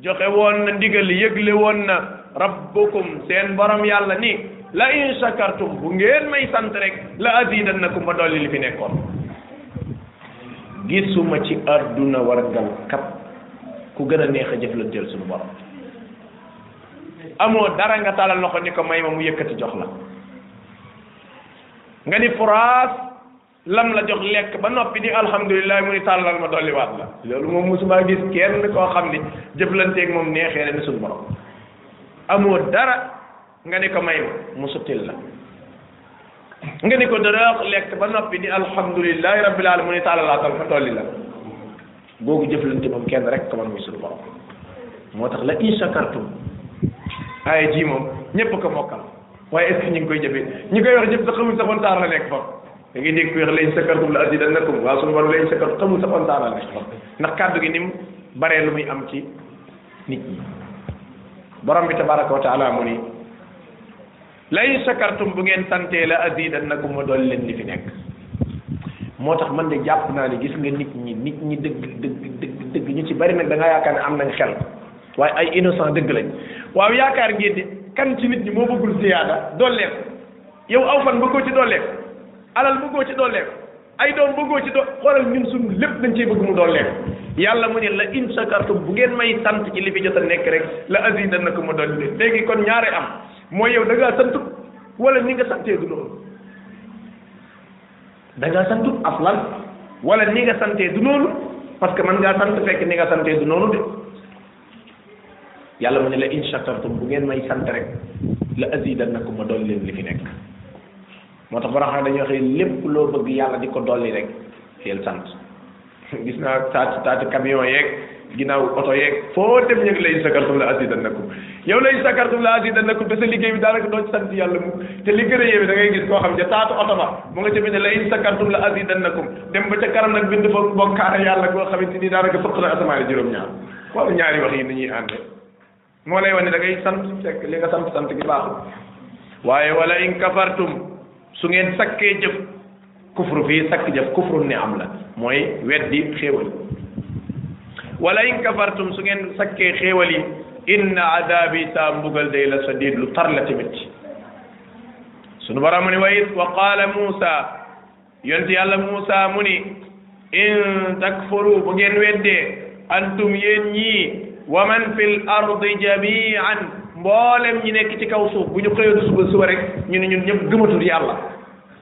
joxe woon na ndigal yëgle woon na rabbukum seen borom yàlla ni la in shakartum bu ngeen may sant rek la azidannakum ma dolli li fi nekkoon gisuma ci àdduna wargal kap ku gën a neex a jëflanteel suñu borom amoo dara nga talal loxo ni ko may ma mu yëkkati jox la nga ni furaas lam la jox lekk ba noppi ni alhamdulilah mu ni tàllal ma dolliwaat la loolu moom mosuma gis kenn koo xam ni jëflanteeg moom neexee ren suñu borom amoo dara nga ne ko may ma mu suttil la nga ne ko dara lekk ba noppi ni alhamdulilah rabbil alamin mu ni tàllalaatal fa tolli la googu jëflante moom kenn rek ko man muy suñu borom moo tax la in shakartum aaya ji moom ñëpp ko mokkal waaye est ce que ñu ngi koy jëfee ñi koy wax ñëpp sax xamul sax ban taar la nekk fa da ngay dégg ku wax la in shakartum la azidannakum waaw suñu borom la in shakartum xamul sax ban taar la nekk fa ndax kàddu gi ni mu baree lu muy am ci nit ñi borom bi tabaraka wa taala mu ni la in shakartum bu ngeen santee la azidannakum ma dool leen li fi nekk moo tax man de jàpp naa ne gis nga nit ñi nit ñi dëgg dëgg dëgg dëgg ñu ci bari nag da ngaa yaakaar ne am nañ xel waaye ay innocent dëgg lañ waaw yaakaar ngeen di kan ci nit ñi moo bëggul ziyaada dooleeku yow aw fan bëggoo ci dooleeku alal bëggoo ci dooleeku ay doom bëggoo ci do xoolal ñun suñu lépp dañ cey bëgg mu doon leen yàlla mu ne la in shakartum bu ngeen may sant ci li fi jot a nekk rek la azidannakum ma doon leen léegi kon ñaare am mooy yow da ngaa sant wala ni nga santee du noonu da ngaa sant aflan wala ni nga santee du noonu parce que man ngaa sant fekk ni nga santee du noonu de yàlla mu ne la in shakartum bu ngeen may sant rek la azidannakum ma doon leen li fi nekk moo tax borom xam ne dañuy waxee lépp loo bëgg yàlla di ko dolli rek feel sant gis naa taati taati camion yeeg ginnaaw oto yeeg foo dem ñu ngi lay sakartum la azidannakum yow lay sakartum la azidannakum te sa liggéey bi daanaka doo ci sant yàlla mu te li gën a yéeme da ngay gis koo xam ne taatu oto ba mu nga ca bind la in sakartum la azidannakum dem ba ca kanam nag bind fa bokkaare yàlla koo xamante ni daanaka fëq na asamaan juróom-ñaar wala ñaari wax yi ni ñuy àndee moo lay wane da ngay sant fekk li nga sant sant gi baaxul waaye wala in kafartum su ngeen sakkee jëf kufru fii sakk jëf kufru ni am la mooy weddi xéewal wala in kafartum su ngeen sakkee xéewal yi inna adabi saa mbugal day la sadid lu tar la tamit sunu borom ni wa wa qaala Muusa yonent yàlla Muusa mu ni in takfuru bu ngeen weddee antum yéen ñii wa man fil ardi jamian mboolem ñi nekk ci kaw suuf bu ñu xëyoon suba suba rek ñu ne ñun ñëpp gëmatul yàlla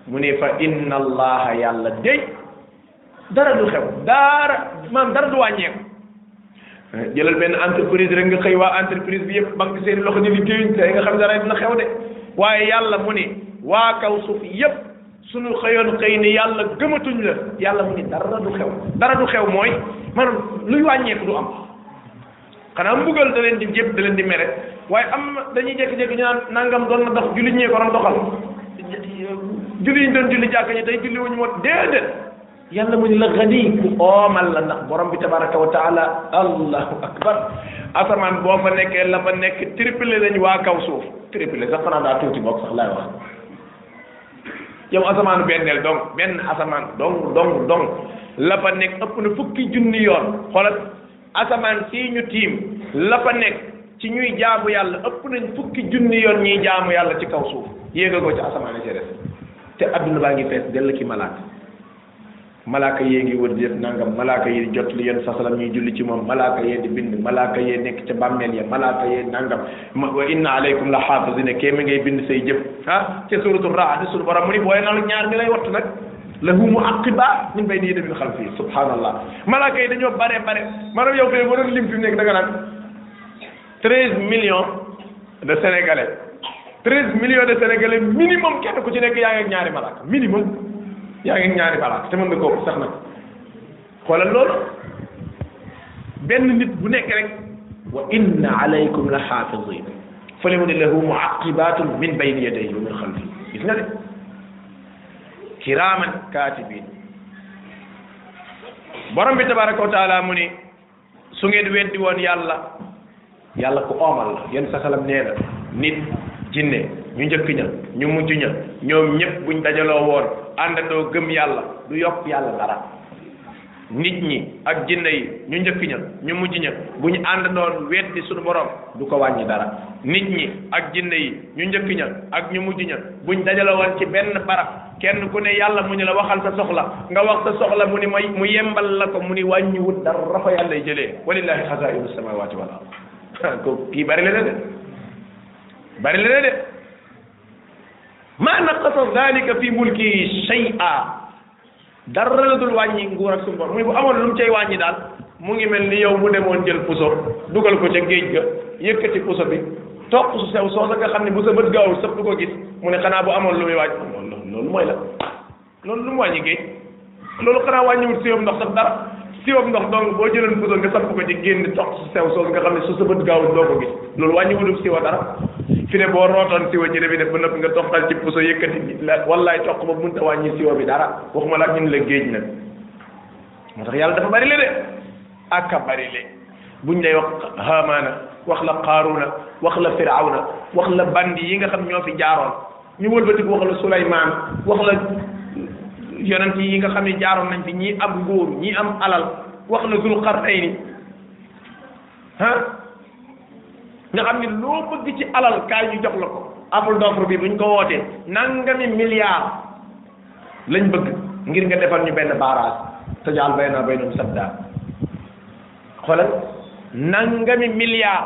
mu ne fa inna allaha yàlla déy dara du xew dara maam dara du wàññeeku eh, jëlal benn entreprise rek nga xëy waa entreprise bi yëpp banque seen loxo ñu liggéeyuñ tey nga xam dara dina xew de waaye yàlla mu ne waa kaw suuf yëpp suñu xëyoon xëy ni yàlla gëmatuñ la yàlla mu ne dara du xew dara du xew mooy maanaam luy wàññeeku du am xanaa mbugal da leen di jépp da leen di mere waaye am na dañuy jékki-jékki ñu naan nangam doon na dox jullit ñee ko doon doxal jullit ñu doon julli jàkka ñi tey julli wuñu moo déedéet yàlla mu ni la xani ku oomal la ndax borom bi tabaraka wa taala allahu akbar asamaan boo fa nekkee la fa nekk triplé nañ waa kaw suuf triplé sax xanaa daa tuuti boog sax laay wax yow asamaanu benneel dong benn asamaan dong dong dong la fa nekk ëpp na fukki junni yoon xoolal asamaan sii ñu tiim la fa nekk ci ñuy jaamu yàlla ëpp nañ fukki junni yoon ñuy jaamu yàlla ci kaw suuf yéegagoo ci asamaan si des te adduna baa ngi fees dell ki malaaka malaaka yee ngi wër di def nangam malaaka yee jot li yenn sasalam ñuy julli ci moom malaaka yee di bind malaaka yee nekk ca bàmmeel ya malaaka yee nangam wa inna alaykum la xaafisina kee mi ngay bind say jëf ah ca suratu raad sunu borom mu ni booy na ñaar mi lay wattu nag lahu muaqibaat min bayni yadihi min xalfihi subhanallah malaaka yi dañoo bare bare maanaam yow kay boo doon lim fi mu nekk da nga naan treize millions de sénégalais treize millions de sénégalais minimum kenn ku ci nekk yaa ngi ak ñaari malaaka minimum yaa ngi ak ñaari malaaka te mën na koo sax nag xoolal loolu benn nit bu nekk rek wa inna alaykum la xaafizin fële mu ne lahu muaqibatun min bayni yadayhi wa min xalfihi gis nga de kiraaman kaatibiin borom bi tabaraka wa taala mu ni su ngeen weddi woon yàlla yàlla ku oomal la yéen sa salam nee na nit jinne ñu njëkk ña ñu mujj ña ñoom ñëpp buñ dajaloo woon àndandoo gëm yàlla du yokk yàlla dara nit ñi ak jinne yi ñu njëkk ña ñu mujj ña bu ñu ànd doon weddi suñu borom du ko wàññi dara nit ñi ak jinne yi ñu njëkk ña ak ñu mujj ña buñ dajale woon ci benn barab kenn ku ne yàlla mu ñu la waxal sa soxla nga wax sa soxla mu ni may mu yembal la ko mu ni wàññiwut dara fa yàlla jëlee walillahi xazainu samawati wal ard ko kii bari la de bari la de ma naqasa dalika fi mulki shay'a dara la dul wàññi nguur ak suñu borom muy bu amoon lu mu cay wàññi daal mu ngi mel ni yow mu demoon jël puso dugal ko ca géej ga yëkkati puso bi topp su sew soosa nga xam ne bu sa bët gaawul sëpp du ko gis mu ne xanaa bu amoon lu muy wàññi loolu mooy la loolu lu mu wàññi géej loolu xanaa wàññiwut si yow ndox sax dara siwam ndox donc boo jëloon puso nga samp ko ci génn toq su sew soosu nga xam ne su sa bët gaawul doo ko gis loolu wàññi wulub siwa dara fi ne boo rootoon siwa ci bi def ba noppi nga toqal ci puso yëkkati la wallaay toq ba mënta wàññi siwa bi dara waxuma la ñun la géej nag moo tax yàlla dafa bari le de ak a bari le buñ lay wax haamaana wax la qaaruna wax la firawna wax la bandi yi nga xam ñoo fi jaaroon ñu wëlbati ko wax la Souleymane wax la yonent yi nga xam ne jaaroon nañ fi ñii am nguur ñii am alal wax la Zul Qarnayni ah nga xam ne loo bëgg ci alal kaay ñu jox la ko appel d'offre bi buñ ko wootee nangami milliard lañ bëgg ngir nga defal ñu benn barrage te jaal bay naa bay noonu sadda xoolal nangami milliard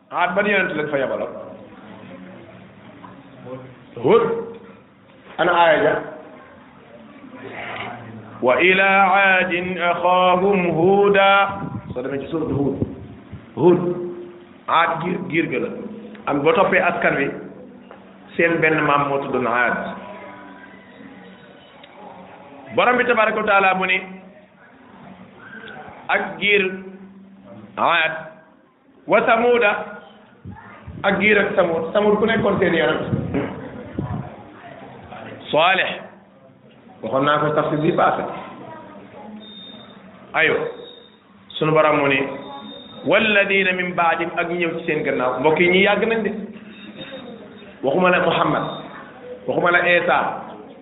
aat ban yonent lañ fa yabaloon hud ana aaya ja wa ila aadin axaahum huuda soo demee ci suuratu huud huud aad giir giir ga la am boo toppee askan wi seen benn maam moo tuddoon aad borom bi tabaraka wa taala mu ni ak giir aad wa samuda ak giir ak samud samud ku nekkoon seen yonent saalih waxoon naa ko tafsir bi passé ayo sunu borom mu ni walladina min baadim ak ñëw ci seen gannaaw mbokk yi ñi yàgg nañ de waxuma la muhammad waxuma la isa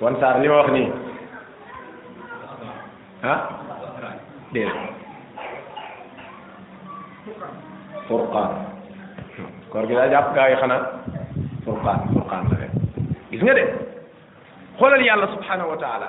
wan saar li ma wax nii ah déedéet furqaan koor gi daa jàpp gaa yi xanaa furqaan furqaan la rek gis nga de xoolal yàlla subhanahu wa taala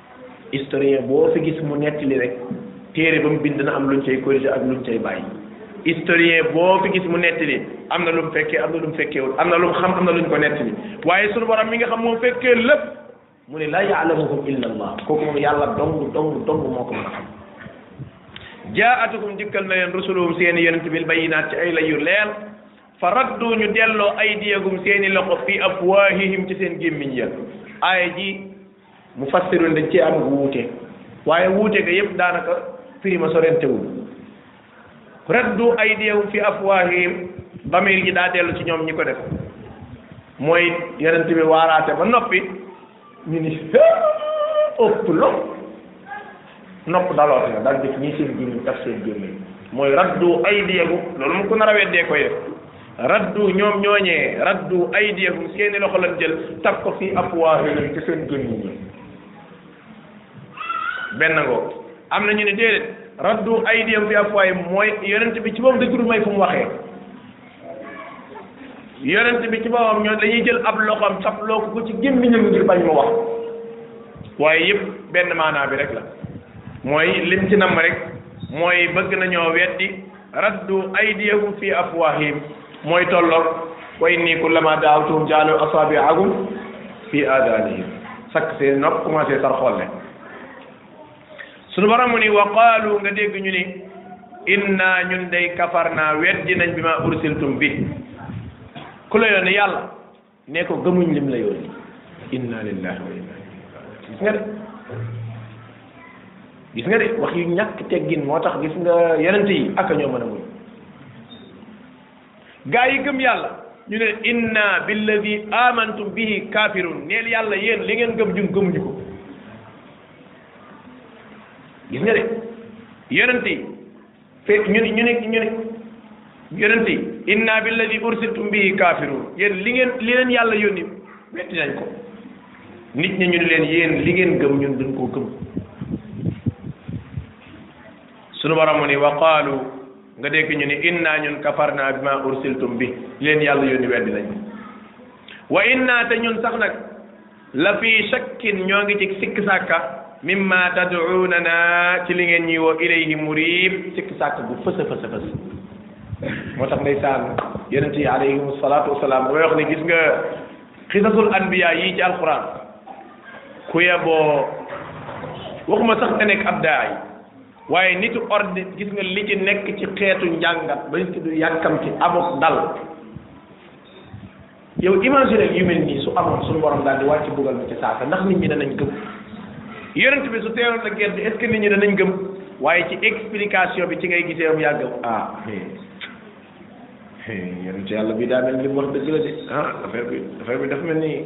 historien boo fi gis mu nettali rek téere ba mu bind na am luñ cay corriger ak luñ cay bàyyi historien boo fi gis mu nettali am na lu mu fekkee am na lu mu fekkeewul am na lu mu xam am na luñ ko nettali waaye sunu borom mi nga xam moo fekkee lépp mu ne laa yaalamuhum illa allah kooku moom yàlla dong dong dong moo ko mën a xam jaatukum dikkal na leen rusuluhum seeni yonent bil bayinaat ci ay layu leer fa raddu ñu delloo aydiyagum seeni loxo fi afwaahihim ci seen gémmiñ ya aaya ji mu fassiroon dañ cee am wuute waaye wuute ga yëpp daanaka firi ma sorentewul raddu aydiyahum fi afwahihim damir gi daa dellu ci ñoom ñi ko def mooy yonent bi waaraate ba noppi ñu ni ëpp lo nopp dalooti na daal def nii seen gémmiñ taf seen gémmiñ mooy raddu aydiyahum loolu moom ku nar a weddee koy def raddu ñoom ñooñee raddu aydiyahum seeni loxo lan jël taf ko fii afwaahihim ci seen gémmiñ yi benn ngoo am na ñu ne déedéet raddu aydiyahum fi afwaahihim mooy yonent bi ci moom dëggul may fu mu waxee yonent bi ci boppam ñoo dañuy jël ab loxoom caploo ko ko ci gémmiñam ngir bañ mu wax waaye yëpp benn maanaa bi rek la mooy lim ci namm rek mooy bëgg nañoo weddi raddu aydiyahum fi afwahim mooy tolloog wa inni kullama daawtuhum jaalu asabiahum fi adanihim sakk seen nopp commencé sar xolle sunu borom mu ni wa qaalu nga dégg ñu ni inna ñun day kafar naa weddi nañ bi ma ursiltum bi ku la yónni yàlla ne ko gëmuñ lim la yónni inna lillahi wa inna ilayhi gis nga de gis nga de wax yu ñàkk teggin moo tax gis nga yonent yi ak ñoo mën a muñ gaa yi gëm yàlla ñu ne inna billadi amantum bihi kafirun neel yàlla yéen li ngeen gëm ñun gëmuñu ko gis nga de yonent yi fekk ñu ne ñu ne ñu ne yonent yi inna billadi ursiltum bihi kafirun yéen li ngeen li leen yàlla yónni wetti nañ ko nit ñi ñu ne leen yéen li ngeen gëm ñun duñ koo gëm sunu borom mu ne wa qaalu nga dégg ñu ni inna ñun kafarna bi ma ursiltum bi leen yàlla yónni weddi nañ wa inna te ñun sax nag la fi shakkin ñoo ngi ci sikk sàkka mimma tad'unana ci li ngeen ñuy woo ilayhi murib sikk sàkk bu fës a fës a fës moo tax ndeysaan yonent yi alayhim salaatu wasalaam damay wax ne gis nga xisasul anbiya yi ci alquran ku yeboo waxuma sax nga nekk ab daay waaye nitu ordre gis nga li ci nekk ci xeetu njàngat ba nit ki du yàkkamti amut dal yow imaginer yu mel nii su amoon suñu borom daal di wàcc bugal bi ci saasa ndax nit ñi danañ gëm yonent bi su teeloon la guerre bi est nit ñi danañ gëm waaye ci explication bi ci ngay gisee am yàgg ah yonent yàlla bi daa mel ni li mu wax dëgg la de ah affaire bi affaire bi dafa mel ni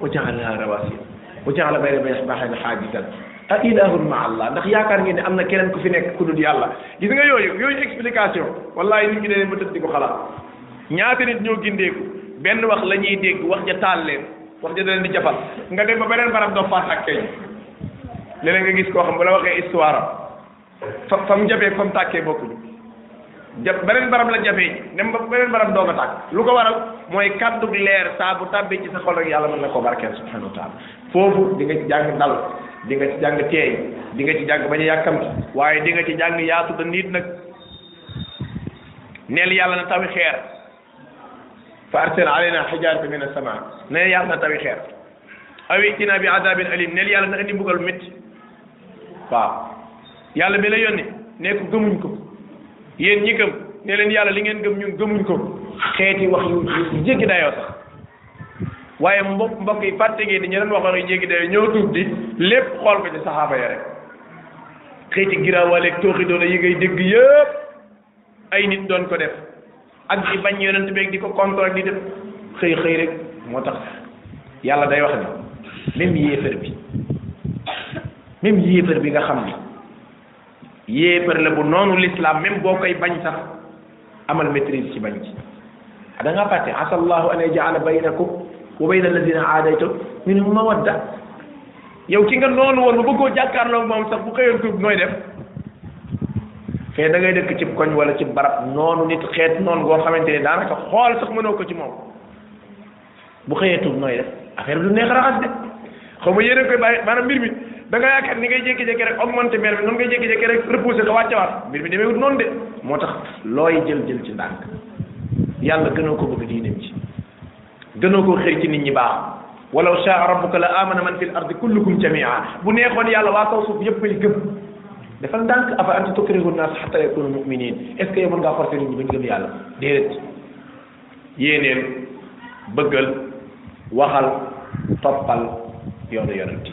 wa jaalaha rawasiya wa jaala bayna bayna baxayna xaajisan a ilahun ma allah ndax yaakaar ngeen ne am na keneen ku fi nekk ku dul yàlla gis nga yooyu yooyu explication wallahi nit ñi ne ba tëdd di ko xalaat ñaata nit ñoo gindeeku benn wax la ñuy dégg wax ja taal leen wax ja da leen di jafal nga dem ba beneen barab doo faat ak kay léeg nga gis koo xam bu la waxee histoire fa fa mu jafee fa mu tàkkee bokkuñu ja beneen barab la jafee ji dem ba beneen barab doog a tàkk lu ko waral mooy kàddug leer saa bu tàbbee ci sa xol rek yàlla mën na ko barkeel subhanahu wa taala foofu di nga ci jàng dal di nga ci jàng teey di nga ci jàng bañ a yàkkamti waaye di nga ci jàng yaatu da nit nag neel yàlla na tawi xeer fa arsal alayna hijaratan min as-samaa neel yàlla na tawi xeer aw itina bi adabin alim neel yàlla na andi mbugal métti waaw yàlla bi la yónni ne ko gëmuñ ko yéen ñi gëm ne leen yàlla li ngeen gëm ñun gëmuñ ko xeeti wax yu jéggi dayoo sax waaye mbokk mbokk yi fàtte ngeen ni ñu doon waxoon yu jéggi dayoo ñoo tuub di lépp xool ko ci saxaaba ya rek xeeti giraawaaleeg tooxi doona yi ngay dégg yëpp ay nit doon ko def ak di bañ yonent beeg di ko contrôle di def xëy xëy rek moo tax yàlla day wax ne même yéefar bi même yéefar bi nga xam ni yéefar la bu noonu l'islam même boo koy bañ sax amal maîtrise ci bañ ci da ngaa fàtte asallahu an yajala baynakum wa bayna alladina aadaytum minhum mawadda yow ki nga noonu woon ba bëggoo jàkkaarloo moom sax bu xëyoon tuub nooy def fee da ngay dëkk ci koñ wala ci barab noonu nit xeet noonu boo xamante ne daanaka xool sax mënoo ko ci moom bu xëyee tuub nooy def affaire bi du neex raxas de xaw ma yéen a koy bàyyi maanaam mbir mi da nga yaakaar ni ngay jékki-jékki rek augmenté mer bi noonu ngay jékki-jékki rek repoussé ko wàcce waat mbir mi demeewut noonu de moo tax looy jël jël ci ndànk yàlla gënoo ko bëgg diineem ci gënoo koo xëy ci nit ñi baax walaw shaa rabbuka la amana man fil ardi kullukum jamia bu neexoon yàlla waa kaw suuf yëpp ay gëm dafa ndànk afa anta tukrihu nas hatta yakunu muminin est ce que yow mën ngaa forcer nit ñi bañ gëm yàlla déedéet yéeneen bëggal waxal toppal yoonu yonent yi